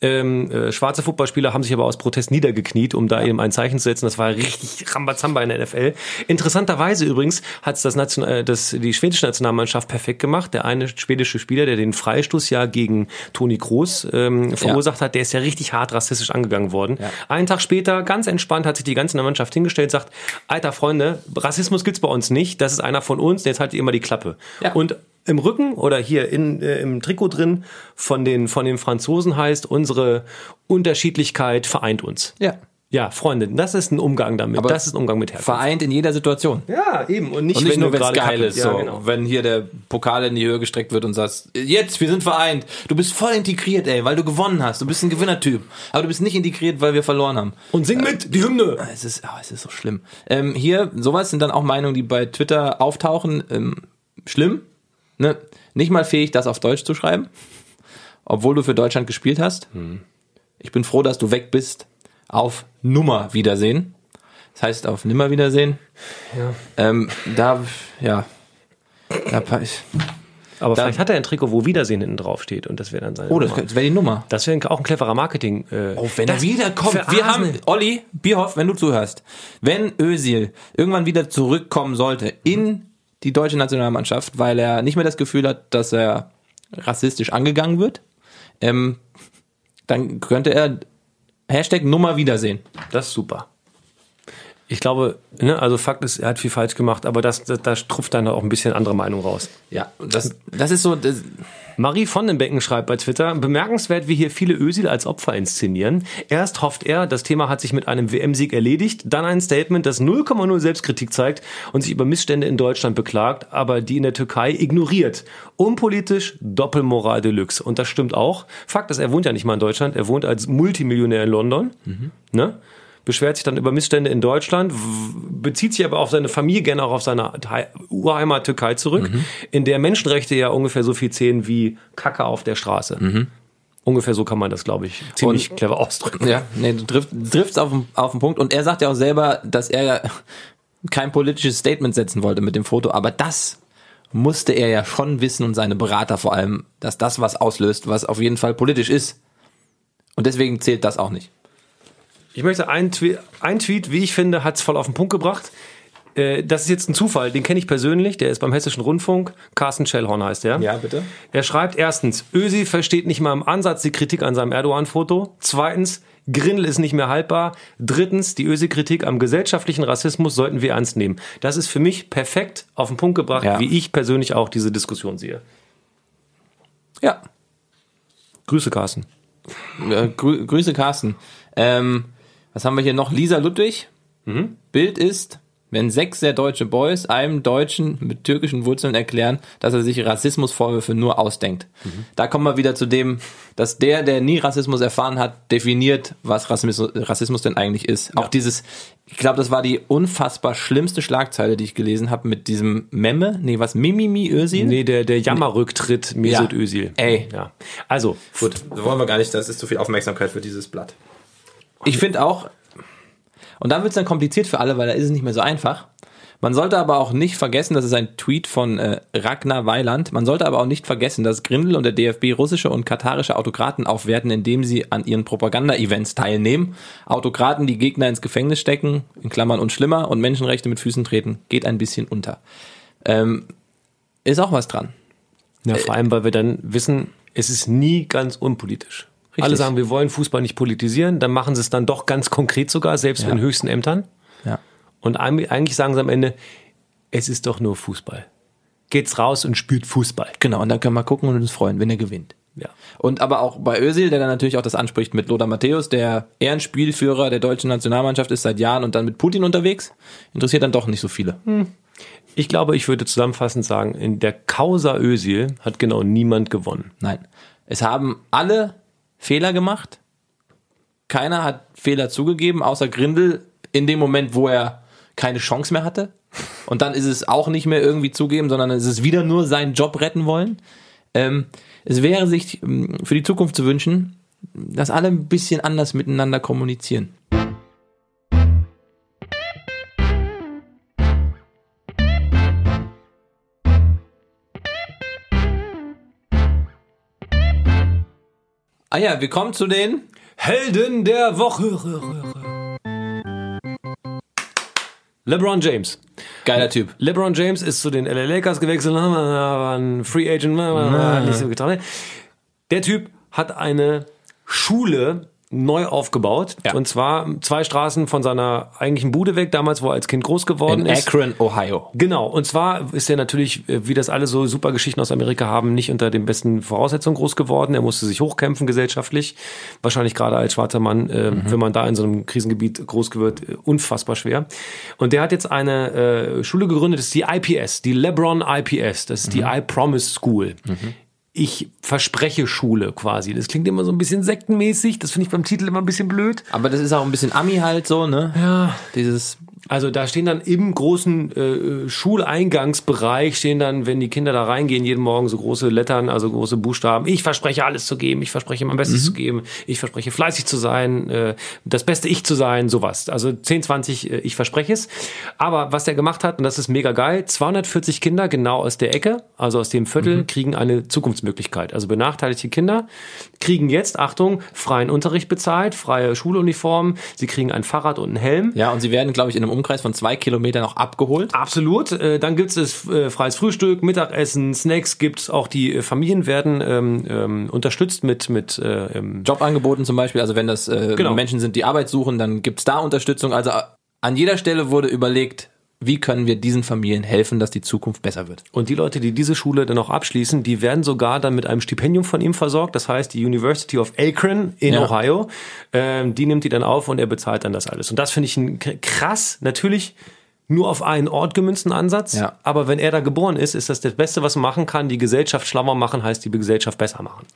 Ähm, äh, schwarze Fußballspieler haben sich aber aus Protest niedergekniet, um da eben ein Zeichen zu setzen. Das war richtig Rambazamba in der NFL. Interessanterweise übrigens hat das, Nation äh, das die schwedische Nationalmannschaft perfekt gemacht. Der eine schwedische Spieler, der den Freistoß ja gegen Toni Kroos ähm, verursacht hat, der ist ja richtig hart rassistisch angegangen worden. Ja. Einen Tag später, ganz entspannt, hat sich die ganze Mannschaft hingestellt, sagt, alter Freunde, Rassismus gibt's bei uns nicht, das ist einer von uns, jetzt haltet ihr immer die Klappe. Ja. Und im Rücken oder hier in, äh, im Trikot drin von den, von den Franzosen heißt, unsere Unterschiedlichkeit vereint uns. Ja. Ja, Freunde, das ist ein Umgang damit. Aber das ist ein Umgang mit Herkunft. Vereint in jeder Situation. Ja, eben. Und nicht, Und nicht nur, du wenn es geil ist, Ja, so. genau. Wenn hier der Pokal in die Höhe gestreckt wird und sagst, jetzt, wir sind vereint. Du bist voll integriert, ey, weil du gewonnen hast. Du bist ein Gewinnertyp. Aber du bist nicht integriert, weil wir verloren haben. Und sing mit, die Hymne. Es ist, ah, es ist so schlimm. Ähm, hier, sowas sind dann auch Meinungen, die bei Twitter auftauchen. Ähm, schlimm. Ne? Nicht mal fähig, das auf Deutsch zu schreiben. Obwohl du für Deutschland gespielt hast. Ich bin froh, dass du weg bist. Auf Nummer Wiedersehen. Das heißt auf Nimmer Wiedersehen. Ja. Ähm, da, ja. Da, ich, Aber Da- vielleicht hat er ein Trikot, wo Wiedersehen hinten drauf steht und das wäre dann seine Oh, das, Nummer. das wäre die Nummer. Das wäre auch ein cleverer Marketing. Äh, Oh, wenn er wiederkommt. Wir haben. Olli, Bierhoff, wenn du zuhörst, wenn Özil irgendwann wieder zurückkommen sollte in die deutsche Nationalmannschaft, weil er nicht mehr das Gefühl hat, dass er rassistisch angegangen wird, ähm, dann könnte er Hashtag Nummer Wiedersehen. Das ist super. Ich glaube, ne, also Fakt ist, er hat viel falsch gemacht, aber das, das, da trupft dann auch ein bisschen andere Meinung raus. Ja, das, das ist so, das, Marie von den Becken schreibt bei Twitter, bemerkenswert, wie hier viele Ösil als Opfer inszenieren. Erst hofft er, das Thema hat sich mit einem WM-Sieg erledigt, dann ein Statement, das 0,0 Selbstkritik zeigt und sich über Missstände in Deutschland beklagt, aber die in der Türkei ignoriert. Unpolitisch, Doppelmoral Deluxe. Und das stimmt auch. Fakt ist, er wohnt ja nicht mal in Deutschland, er wohnt als Multimillionär in London. Ne? Beschwert sich dann über Missstände in Deutschland, bezieht sich aber auf seine Familie, gerne auch auf seine Hei- Urheimat Türkei zurück, in der Menschenrechte ja ungefähr so viel zählen wie Kacke auf der Straße. Ungefähr so kann man das, glaube ich, ziemlich clever ausdrücken. Ja, nee, du triffst, triffst auf, den- auf den Punkt. Und er sagt ja auch selber, dass er kein politisches Statement setzen wollte mit dem Foto, aber das musste er ja schon wissen und seine Berater vor allem, dass das was auslöst, was auf jeden Fall politisch ist. Und deswegen zählt das auch nicht. Ich möchte ein, Twe ein Tweet, wie ich finde, hat's voll auf den Punkt gebracht. Äh, Das ist jetzt ein Zufall, den kenne ich persönlich, der ist beim Hessischen Rundfunk, Carsten Schellhorn heißt der. bitte. Er schreibt erstens, Ösi versteht nicht mal im Ansatz die Kritik an seinem Erdogan-Foto. Zweitens, Grindel ist nicht mehr haltbar. Drittens, die Ösi-Kritik am gesellschaftlichen Rassismus sollten wir ernst nehmen. Das ist für mich perfekt auf den Punkt gebracht, Ja. wie ich persönlich auch diese Diskussion sehe. Ja. Grüße, Carsten. Äh, grü Grüße, Carsten. Ähm, was haben wir hier noch? Lisa Ludwig. Bild ist, wenn sechs sehr deutsche Boys einem Deutschen mit türkischen Wurzeln erklären, dass er sich Rassismusvorwürfe nur ausdenkt. Da kommen wir wieder zu dem, dass der, der nie Rassismus erfahren hat, definiert, was Rassismus, Rassismus denn eigentlich ist. Auch dieses, ich glaube, das war die unfassbar schlimmste Schlagzeile, die ich gelesen habe mit diesem Memme, nee, was, Mimimi Özil? Nee, der, der Jammerrücktritt Mesut Ja. Özil. Ey. Ja. Also, Gut, wollen wir gar nicht, das ist zu viel Aufmerksamkeit für dieses Blatt. Ich finde auch, und dann wird es dann kompliziert für alle, weil da ist es nicht mehr so einfach. Man sollte aber auch nicht vergessen, das ist ein Tweet von äh, Ragnar Weiland, man sollte aber auch nicht vergessen, dass Grindel und der DFB russische und katarische Autokraten aufwerten, indem sie an ihren Propaganda-Events teilnehmen. Autokraten, die Gegner ins Gefängnis stecken, in Klammern und schlimmer, und Menschenrechte mit Füßen treten, geht ein bisschen unter. Ähm, ist auch was dran. ja, vor allem, weil wir dann wissen, es ist nie ganz unpolitisch. Richtig. Alle sagen, wir wollen Fußball nicht politisieren, dann machen sie es dann doch ganz konkret sogar, selbst in höchsten Ämtern. Ja. Und eig- eigentlich sagen sie am Ende, es ist doch nur Fußball. Geht's raus und spielt Fußball. Genau, und dann können wir gucken und uns freuen, wenn er gewinnt. Ja. Und aber auch bei Özil, der dann natürlich auch das anspricht mit Lothar Matthäus, der Ehrenspielführer der deutschen Nationalmannschaft ist seit Jahren und dann mit Putin unterwegs, interessiert dann doch nicht so viele. Ich glaube, ich würde zusammenfassend sagen, in der Causa Özil hat genau niemand gewonnen. Nein. Es haben alle Fehler gemacht. Keiner hat Fehler zugegeben, außer Grindel in dem Moment, wo er keine Chance mehr hatte. Und dann ist es auch nicht mehr irgendwie zugeben, sondern es ist wieder nur seinen Job retten wollen. Ähm, es wäre sich ähm, für die Zukunft zu wünschen, dass alle ein bisschen anders miteinander kommunizieren. Ah ja, wir kommen zu den Helden der Woche. LeBron James. geiler Typ. LeBron James ist zu den LA Lakers gewechselt, war ein Free Agent, hat nicht so getan. Der Typ hat eine Schule neu aufgebaut. Ja. Und zwar zwei Straßen von seiner eigentlichen Bude weg, damals, wo er als Kind groß geworden In ist. Akron, Ohio. Genau, und zwar ist er natürlich, äh, wie das alle so super Geschichten aus Amerika haben, nicht unter den besten Voraussetzungen groß geworden. Er musste sich hochkämpfen gesellschaftlich. Wahrscheinlich gerade als schwarzer Mann, äh, wenn man da in so einem Krisengebiet groß wird, äh, unfassbar schwer. Und der hat jetzt eine äh, Schule gegründet, das ist die IPS, die LeBron IPS. Das ist die I Promise School. Ich verspreche Schule quasi. Das klingt immer so ein bisschen sektenmäßig. Das finde ich beim Titel immer ein bisschen blöd. Aber das ist auch ein bisschen Ami halt so, ne? Ja. Dieses Also da stehen dann im großen äh, Schuleingangsbereich stehen dann, wenn die Kinder da reingehen, jeden Morgen so große Lettern, also große Buchstaben. Ich verspreche alles zu geben, ich verspreche mein Bestes zu geben, ich verspreche fleißig zu sein, äh, das beste Ich zu sein, sowas. Also 10, 20, äh, ich verspreche es. Aber was der gemacht hat, und das ist mega geil, 240 Kinder genau aus der Ecke, also aus dem Viertel, kriegen eine Zukunftsmöglichkeit. Also benachteiligte Kinder kriegen jetzt, Achtung, freien Unterricht bezahlt, freie Schuluniform, sie kriegen ein Fahrrad und einen Helm. Ja, und sie werden, glaube ich, in einem Umkreis von zwei Kilometern auch abgeholt. Absolut. Äh, Dann gibt es äh, freies Frühstück, Mittagessen, Snacks gibt's. Auch die äh, Familien werden ähm, ähm, unterstützt mit mit äh, ähm, Jobangeboten zum Beispiel, also wenn das äh, Genau. Menschen sind, die Arbeit suchen, dann gibt's da Unterstützung. Also äh, an jeder Stelle wurde überlegt, wie können wir diesen Familien helfen, dass die Zukunft besser wird. und die Leute, die diese Schule dann auch abschließen, die werden sogar dann mit einem Stipendium von ihm versorgt. Das heißt, die University of Akron in Ja. Ohio, ähm, die nimmt die dann auf und er bezahlt dann das alles. Und das finde ich ein krass, natürlich nur auf einen Ort gemünzten Ansatz. Ja. Aber wenn er da geboren ist, ist das das Beste, was man machen kann. Die Gesellschaft schlauer machen, heißt die Gesellschaft besser machen.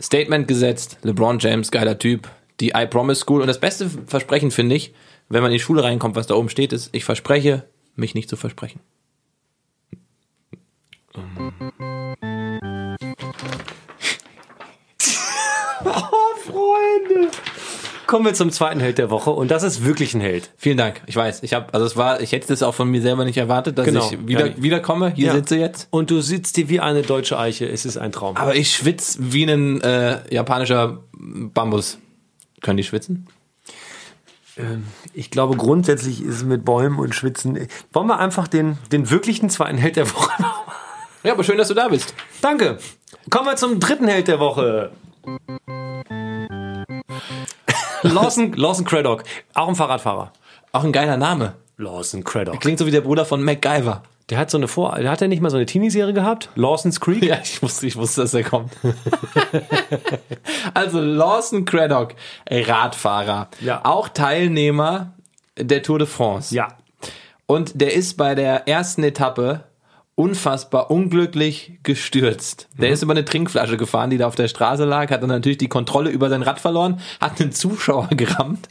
Statement gesetzt, LeBron James, geiler Typ, die I Promise School. Und das beste Versprechen finde ich, wenn man in die Schule reinkommt, was da oben steht, ist, ich verspreche, mich nicht zu versprechen. Freunde. Kommen wir zum zweiten Held der Woche und das ist wirklich ein Held. Vielen Dank. Ich weiß, ich habe, also es war, ich hätte das auch von mir selber nicht erwartet, dass Genau. ich wieder, Ja. wiederkomme. Hier Ja. sitze jetzt. Und du sitzt dir wie eine deutsche Eiche. Es ist ein Traum. Aber ich schwitze wie ein äh, japanischer Bambus. Können die schwitzen? Ich glaube, grundsätzlich ist es mit Bäumen und Schwitzen. Wollen wir einfach den, den wirklichen zweiten Held der Woche machen? Ja, aber schön, dass du da bist. Danke. Kommen wir zum dritten Held der Woche. Lawson, Lawson Craddock, auch ein Fahrradfahrer. Auch ein geiler Name. Lawson Craddock. Klingt so wie der Bruder von MacGyver. Der hat so eine Vor, der hat ja nicht mal so eine Teenie-Serie gehabt? Lawson's Creek? Ja, ich wusste, ich wusste, dass er kommt. also Lawson Craddock, Radfahrer. Ja. Auch Teilnehmer der Tour de France. Ja. Und der ist bei der ersten Etappe unfassbar unglücklich gestürzt. Der ist über eine Trinkflasche gefahren, die da auf der Straße lag, hat dann natürlich die Kontrolle über sein Rad verloren, hat einen Zuschauer gerammt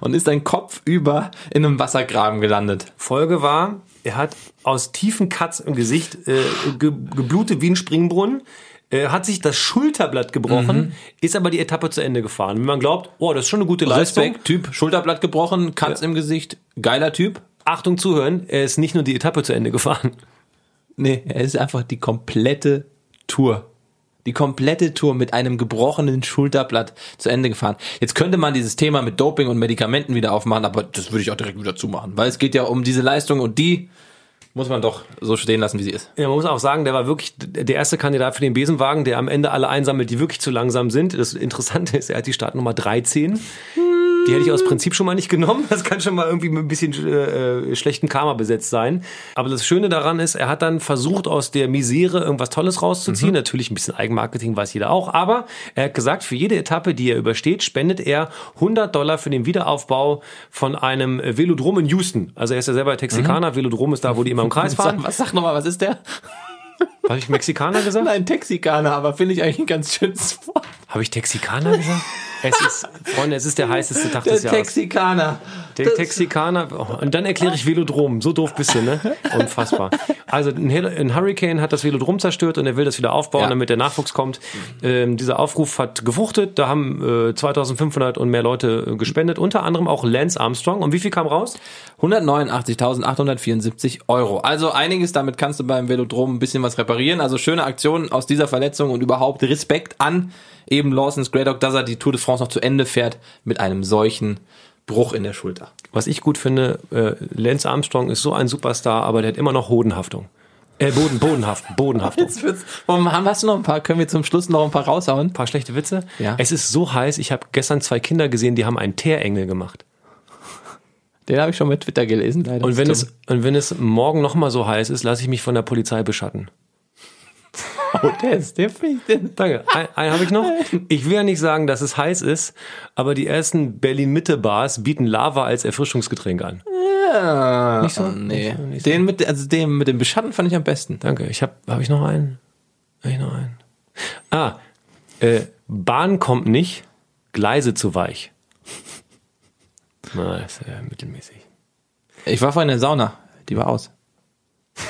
und ist dann kopfüber in einem Wassergraben gelandet. Folge war, er hat aus tiefen Cuts im Gesicht äh, ge geblutet wie ein Springbrunnen, äh, hat sich das Schulterblatt gebrochen, ist aber die Etappe zu Ende gefahren. Wenn man glaubt, oh, das ist schon eine gute Leistung. Respekt, Typ, Schulterblatt gebrochen, Cuts im Gesicht, geiler Typ. Achtung zuhören, er ist nicht nur die Etappe zu Ende gefahren. Nee, er ist einfach die komplette Tour. Die komplette Tour mit einem gebrochenen Schulterblatt zu Ende gefahren. Jetzt könnte man dieses Thema mit Doping und Medikamenten wieder aufmachen, aber das würde ich auch direkt wieder zumachen, weil es geht ja um diese Leistung und die muss man doch so stehen lassen, wie sie ist. Ja, man muss auch sagen, der war wirklich der erste Kandidat für den Besenwagen, der am Ende alle einsammelt, die wirklich zu langsam sind. Das Interessante ist, er hat die Startnummer 13. Die hätte ich aus Prinzip schon mal nicht genommen. Das kann schon mal irgendwie mit ein bisschen äh, schlechten Karma besetzt sein. Aber das Schöne daran ist, er hat dann versucht, aus der Misere irgendwas Tolles rauszuziehen. Natürlich ein bisschen Eigenmarketing weiß jeder auch. Aber er hat gesagt, für jede Etappe, die er übersteht, spendet er 100 Dollar für den Wiederaufbau von einem Velodrom in Houston. Also er ist ja selber Texikaner. Velodrom ist da, wo die immer im Kreis fahren. Was sag nochmal, was ist der? Habe ich Mexikaner gesagt? Nein, Texikaner, aber finde ich eigentlich ein ganz schönes Wort. Habe ich Texikaner gesagt? Es ist, Freunde, es ist der heißeste Tag Der des Jahres. Texikaner. Der Texikaner. Oh, und dann erkläre ich Velodrom. So doof bist du, ne? Unfassbar. Also ein, Hurricane hat das Velodrom zerstört und er will das wieder aufbauen, Ja. damit der Nachwuchs kommt. Ähm, dieser Aufruf hat gefruchtet. Da haben äh, 2500 und mehr Leute äh, gespendet. Unter anderem auch Lance Armstrong. Und wie viel kam raus? 189.874 Euro. Also einiges, damit kannst du beim Velodrom ein bisschen was reparieren. Also schöne Aktionen aus dieser Verletzung und überhaupt Respekt an eben Lawson Greydock, dass er die Tour de France noch zu Ende fährt mit einem solchen Bruch in der Schulter. Was ich gut finde, äh, Lance Armstrong ist so ein Superstar, aber der hat immer noch Hodenhaftung. Äh, Boden, Bodenhaft, Bodenhaftung. Jetzt wird's, Warum haben hast du noch ein paar? Können wir zum Schluss noch ein paar raushauen? Ein paar schlechte Witze. Ja. Es ist so heiß. Ich habe gestern zwei Kinder gesehen, die haben einen Teerengel gemacht. Den habe ich schon mit Twitter gelesen, leider. Und wenn es und wenn es morgen noch mal so heiß ist, lasse ich mich von der Polizei beschatten. Oh, der ist, der finde ich, den, Danke. Ein, einen habe ich noch. Ich will ja nicht sagen, dass es heiß ist, aber die ersten Berlin-Mitte-Bars bieten Lava als Erfrischungsgetränk an. Ah, Nicht so? oh, nee. Nicht so. Den mit, also den mit dem Beschatten fand ich am besten. Danke. Ich habe habe ich noch einen? Habe ich noch einen? Ah, äh, Bahn kommt nicht, Gleise zu weich. Na, ist ja mittelmäßig. Ich war vorhin in der Sauna. Die war aus.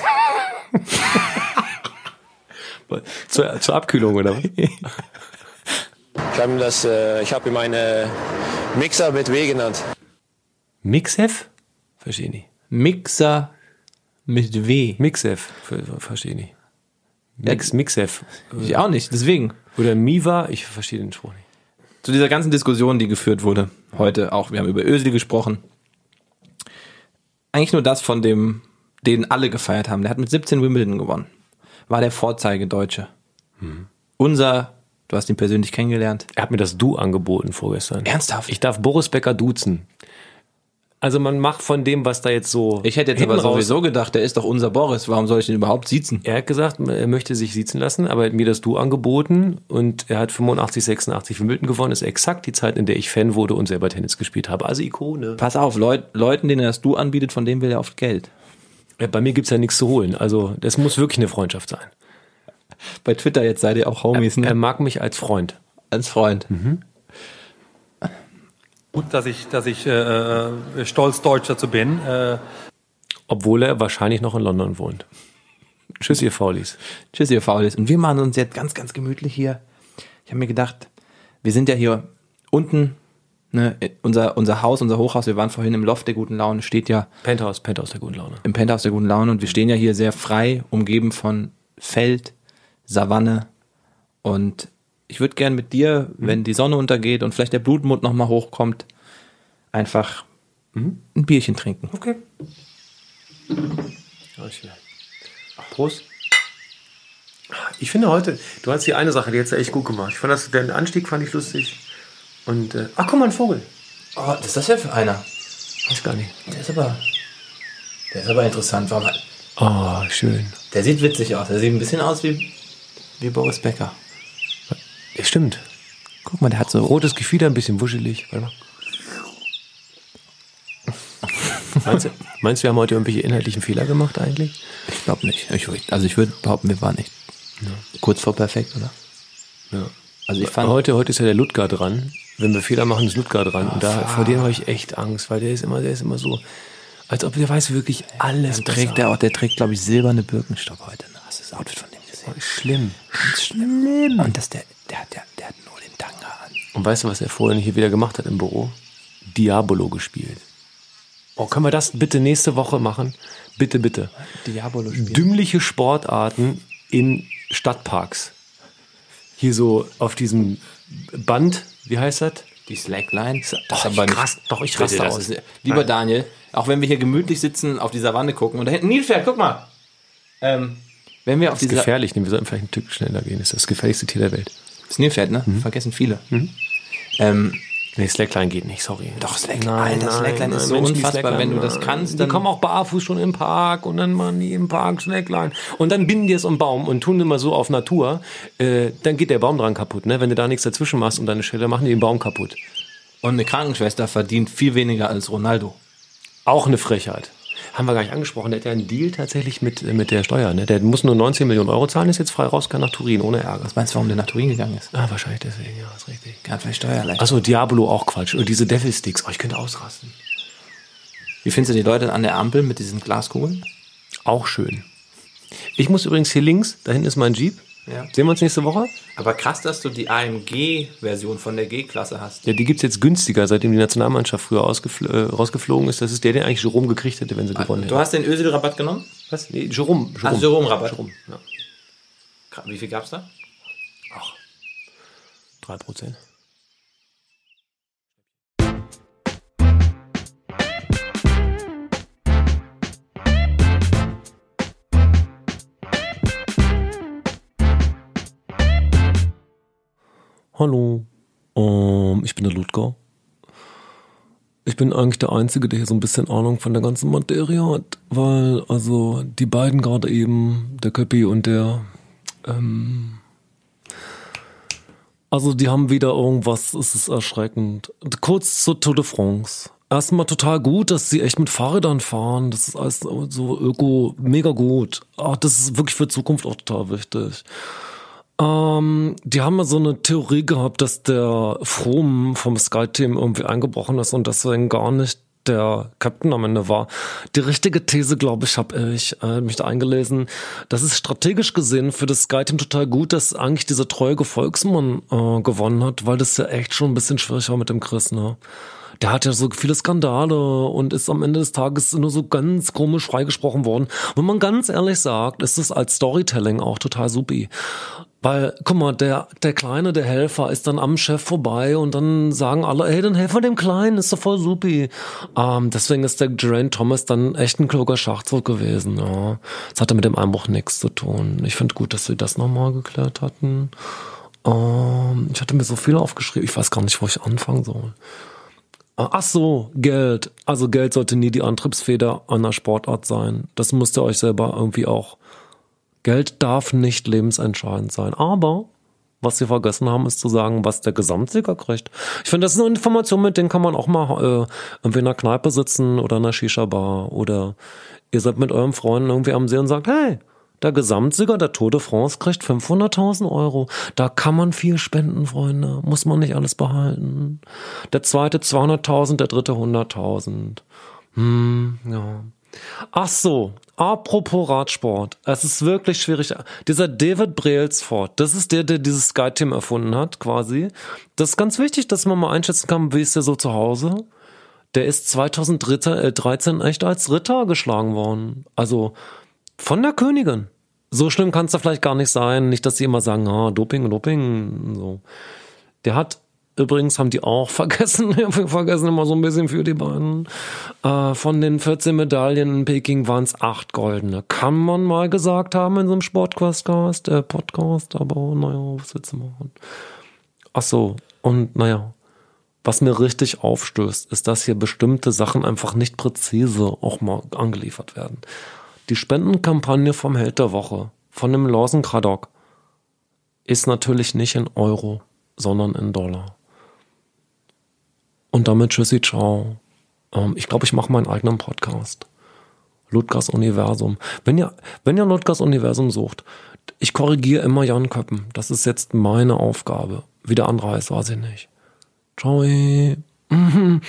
Zur, zur Abkühlung, oder was? Ich habe ihm das, äh, ich habe ihm eine Mixer mit W genannt. Mixef? Verstehe nicht. Mixer mit W. Mixef? Ver- Verstehe nicht. Mix, Mixef. Ich auch nicht, deswegen. Oder Miva? Ich verstehe den Spruch nicht. Zu dieser ganzen Diskussion, die geführt wurde, heute auch, wir haben über Özil gesprochen. Eigentlich nur das von dem, den alle gefeiert haben. Der hat mit 17 Wimbledon gewonnen. War der Vorzeigedeutsche. Unser, du hast ihn persönlich kennengelernt. Er hat mir das Du angeboten vorgestern. Ernsthaft? Ich darf Boris Becker duzen. Also man macht von dem, was da jetzt so. Ich hätte jetzt aber sowieso gedacht, der ist doch unser Boris. Warum soll ich den überhaupt siezen? Er hat gesagt, er möchte sich siezen lassen, aber er hat mir das Du angeboten und er hat 85, 86 Wimbledon gewonnen. Das ist exakt die Zeit, in der ich Fan wurde und selber Tennis gespielt habe. Also Ikone. Pass auf, Leut, Leuten, denen er das Du anbietet, von dem will er oft Geld. Bei mir gibt's ja nichts zu holen. Also das muss wirklich eine Freundschaft sein. Bei Twitter jetzt seid ihr auch Homies, Er ne? mag mich als Freund. Als Freund. gut, dass ich, dass ich äh, äh, stolz Deutsch dazu bin. Äh, Obwohl er wahrscheinlich noch in London wohnt. Tschüss, ihr Faulis. Tschüss, ihr Faulis. Und wir machen uns jetzt ganz, ganz gemütlich hier. Ich habe mir gedacht, wir sind ja hier unten, ne, unser, unser Haus, unser Hochhaus, wir waren vorhin im Loft der guten Laune, steht ja Penthouse, Penthouse der guten Laune. im Penthouse der guten Laune und wir stehen ja hier sehr frei, umgeben von Feld, Savanne und ich würde gern mit dir, wenn die Sonne untergeht und vielleicht der Blutmond nochmal hochkommt, einfach ein Bierchen trinken. Okay. Prost. Ich finde heute, du hast die eine Sache, die jetzt echt gut gemacht. Ich fand das, den Anstieg fand ich lustig. Und, äh, ach, guck mal, ein Vogel. Oh, was ist das denn für einer? Weiß gar nicht. Der ist aber, der ist aber interessant. Warum hat, Oh, schön. Der sieht witzig aus. Der sieht ein bisschen aus wie, wie Boris Becker. Ja, stimmt. Guck mal, der hat so. Rotes Gefieder, ein bisschen wuschelig. Warte mal. Meinst du, meinst du, wir haben heute irgendwelche inhaltlichen Fehler gemacht eigentlich? Ich glaube nicht. Ich, also ich würde behaupten, wir waren nicht kurz vor perfekt, oder? Ja. Also ich fand. Heute, heute ist ja der Ludger dran. Wenn wir Fehler machen, ist Ludger dran. und da, vor dem habe ich echt Angst, weil der ist immer, der ist immer so, als ob der weiß wirklich alles Dann trägt der auch, der trägt, glaube ich, silberne Birkenstock heute. Ne? Hast du das Outfit von dem gesehen? Schlimm. Ganz schlimm. Und das, der, der, hat- der, der hat nur den Tanga an. Und weißt du, was er vorhin hier wieder gemacht hat im Büro? Diabolo gespielt. Oh, können wir das bitte nächste Woche machen? Bitte, bitte. Diabolo spielt. Dümmliche Sportarten in Stadtparks. Hier so auf diesem Band, wie heißt das? Die Slackline. Das Doch, ich rast- doch, ich raste aus. Ist, lieber Daniel, auch wenn wir hier gemütlich sitzen, auf die Savanne gucken und da hinten Nilpferd, guck mal. Ähm, wenn wir auf Das ist gefährlich, wir sollten vielleicht ein Stück schneller gehen. Das ist das gefährlichste Tier der Welt. Das Nilpferd, ne? Vergessen viele. Ähm, Nee, Slackline geht nicht, sorry. Doch, Slackline, Alter, Slackline ist so Menschen, die unfassbar, wenn du das nein. kannst, Die dann- kommen auch barfuß schon im Park und dann machen die im Park Slackline. Und dann binden die es um den Baum und tun immer so auf Natur. Äh, dann geht der Baum dran kaputt, ne? Wenn du da nichts dazwischen machst und deine Stelle, machen die den Baum kaputt. und eine Krankenschwester verdient viel weniger als Ronaldo. Auch eine Frechheit. Haben wir gar nicht angesprochen. Der hat ja einen Deal tatsächlich mit, mit der Steuer. Ne? Der muss nur 19 Millionen Euro zahlen, ist jetzt frei raus, kann nach Turin, ohne Ärger. Was meinst du, warum der nach Turin gegangen ist? Ah, wahrscheinlich deswegen, ja, ist richtig. Er hat vielleicht Steuerleicht. Achso, Diabolo auch Quatsch. Und diese Devil Sticks. Oh, ich könnte ausrasten. Wie findest du die Leute an der Ampel mit diesen Glaskugeln? Auch schön. Ich muss übrigens hier links, da hinten ist mein Jeep. Ja. Sehen wir uns nächste Woche? Aber krass, dass du die AMG-Version von der G-Klasse hast. Ja, die gibt's jetzt günstiger, seitdem die Nationalmannschaft früher äh, rausgeflogen ist. Das ist der, den eigentlich Jerome gekriegt hätte, wenn sie gewonnen Du hätten. hast den Özil-Rabatt genommen? Was? Nee, Jerome. Jerome. Ah, Jerome-Rabatt. Jerome, ja. Wie viel gab's da? Drei Prozent. Hallo, ähm, ich bin der Ludger. Ich bin eigentlich der Einzige, der hier so ein bisschen Ahnung von der ganzen Materie hat, weil also die beiden gerade eben, der Köppi und der ähm, also die haben wieder irgendwas, es ist erschreckend. Kurz zur Tour de France. Erstmal total gut, dass sie echt mit Fahrrädern fahren. Das ist alles so öko, mega gut. Ach, das ist wirklich für Zukunft auch total wichtig. Ähm, die haben ja so eine Theorie gehabt, dass der Fromm vom Sky-Team irgendwie eingebrochen ist und deswegen gar nicht der Captain am Ende war. Die richtige These, glaube ich, habe ich äh, mich da eingelesen. Das ist strategisch gesehen für das Sky-Team total gut, dass eigentlich dieser treue Gefolgsmann äh, gewonnen hat, weil das ja echt schon ein bisschen schwierig war mit dem Chris, ne? Der hat ja so viele Skandale und ist am Ende des Tages nur so ganz komisch freigesprochen worden. Wenn man ganz ehrlich sagt, ist das als Storytelling auch total supi. Weil, guck mal, der, der Kleine, der Helfer, ist dann am Chef vorbei und dann sagen alle, hey, dann helfen wir dem Kleinen, ist doch voll supi. Ähm, deswegen ist der Geraint Thomas dann echt ein kluger Schachzug gewesen, ja. Das hatte mit dem Einbruch nichts zu tun. Ich finde gut, dass sie das nochmal geklärt hatten. Ähm, ich hatte mir so viel aufgeschrieben, ich weiß gar nicht, wo ich anfangen soll. Äh, Ach so, Geld. Also Geld sollte nie die Antriebsfeder einer Sportart sein. Das müsst ihr euch selber irgendwie auch Geld darf nicht lebensentscheidend sein. Aber was sie vergessen haben, ist zu sagen, was der Gesamtsieger kriegt. Ich finde, das ist eine Information, mit denen kann man auch mal äh, irgendwie in einer Kneipe sitzen oder in einer Shisha-Bar oder ihr seid mit eurem Freunden irgendwie am See und sagt, hey, der Gesamtsieger der Tour de France kriegt 500.000 Euro. Da kann man viel spenden, Freunde. Muss man nicht alles behalten. Der zweite 200.000, der dritte 100.000. Hm, ja. Ach so, apropos Radsport. Es ist wirklich schwierig. Dieser David Brailsford, das ist der, der dieses Sky-Team erfunden hat, quasi. Das ist ganz wichtig, dass man mal einschätzen kann, wie ist der so zu Hause. Der ist 2013 echt als Ritter geschlagen worden. Also von der Königin. So schlimm kann es da vielleicht gar nicht sein. Nicht, dass sie immer sagen, ah, Doping, Doping, so. Der hat Übrigens haben die auch vergessen, vergessen immer so ein bisschen für die beiden. Äh, von den 14 Medaillen in Peking waren es acht goldene. Kann man mal gesagt haben in so einem Sportcast, äh, Podcast, aber naja, was willst du machen? Ach so, und naja, was mir richtig aufstößt, ist, dass hier bestimmte Sachen einfach nicht präzise auch mal angeliefert werden. Die Spendenkampagne vom Held der Woche, von dem Lawson Craddock, ist natürlich nicht in Euro, sondern in Dollar. Und damit tschüssi, ciao. Ähm, ich glaube, ich mache meinen eigenen Podcast. Ludgers Universum. Wenn ihr, wenn ihr Ludgers Universum sucht, ich korrigiere immer Jan Köppen. Das ist jetzt meine Aufgabe. Wie der andere heißt, weiß ich nicht. Ciao.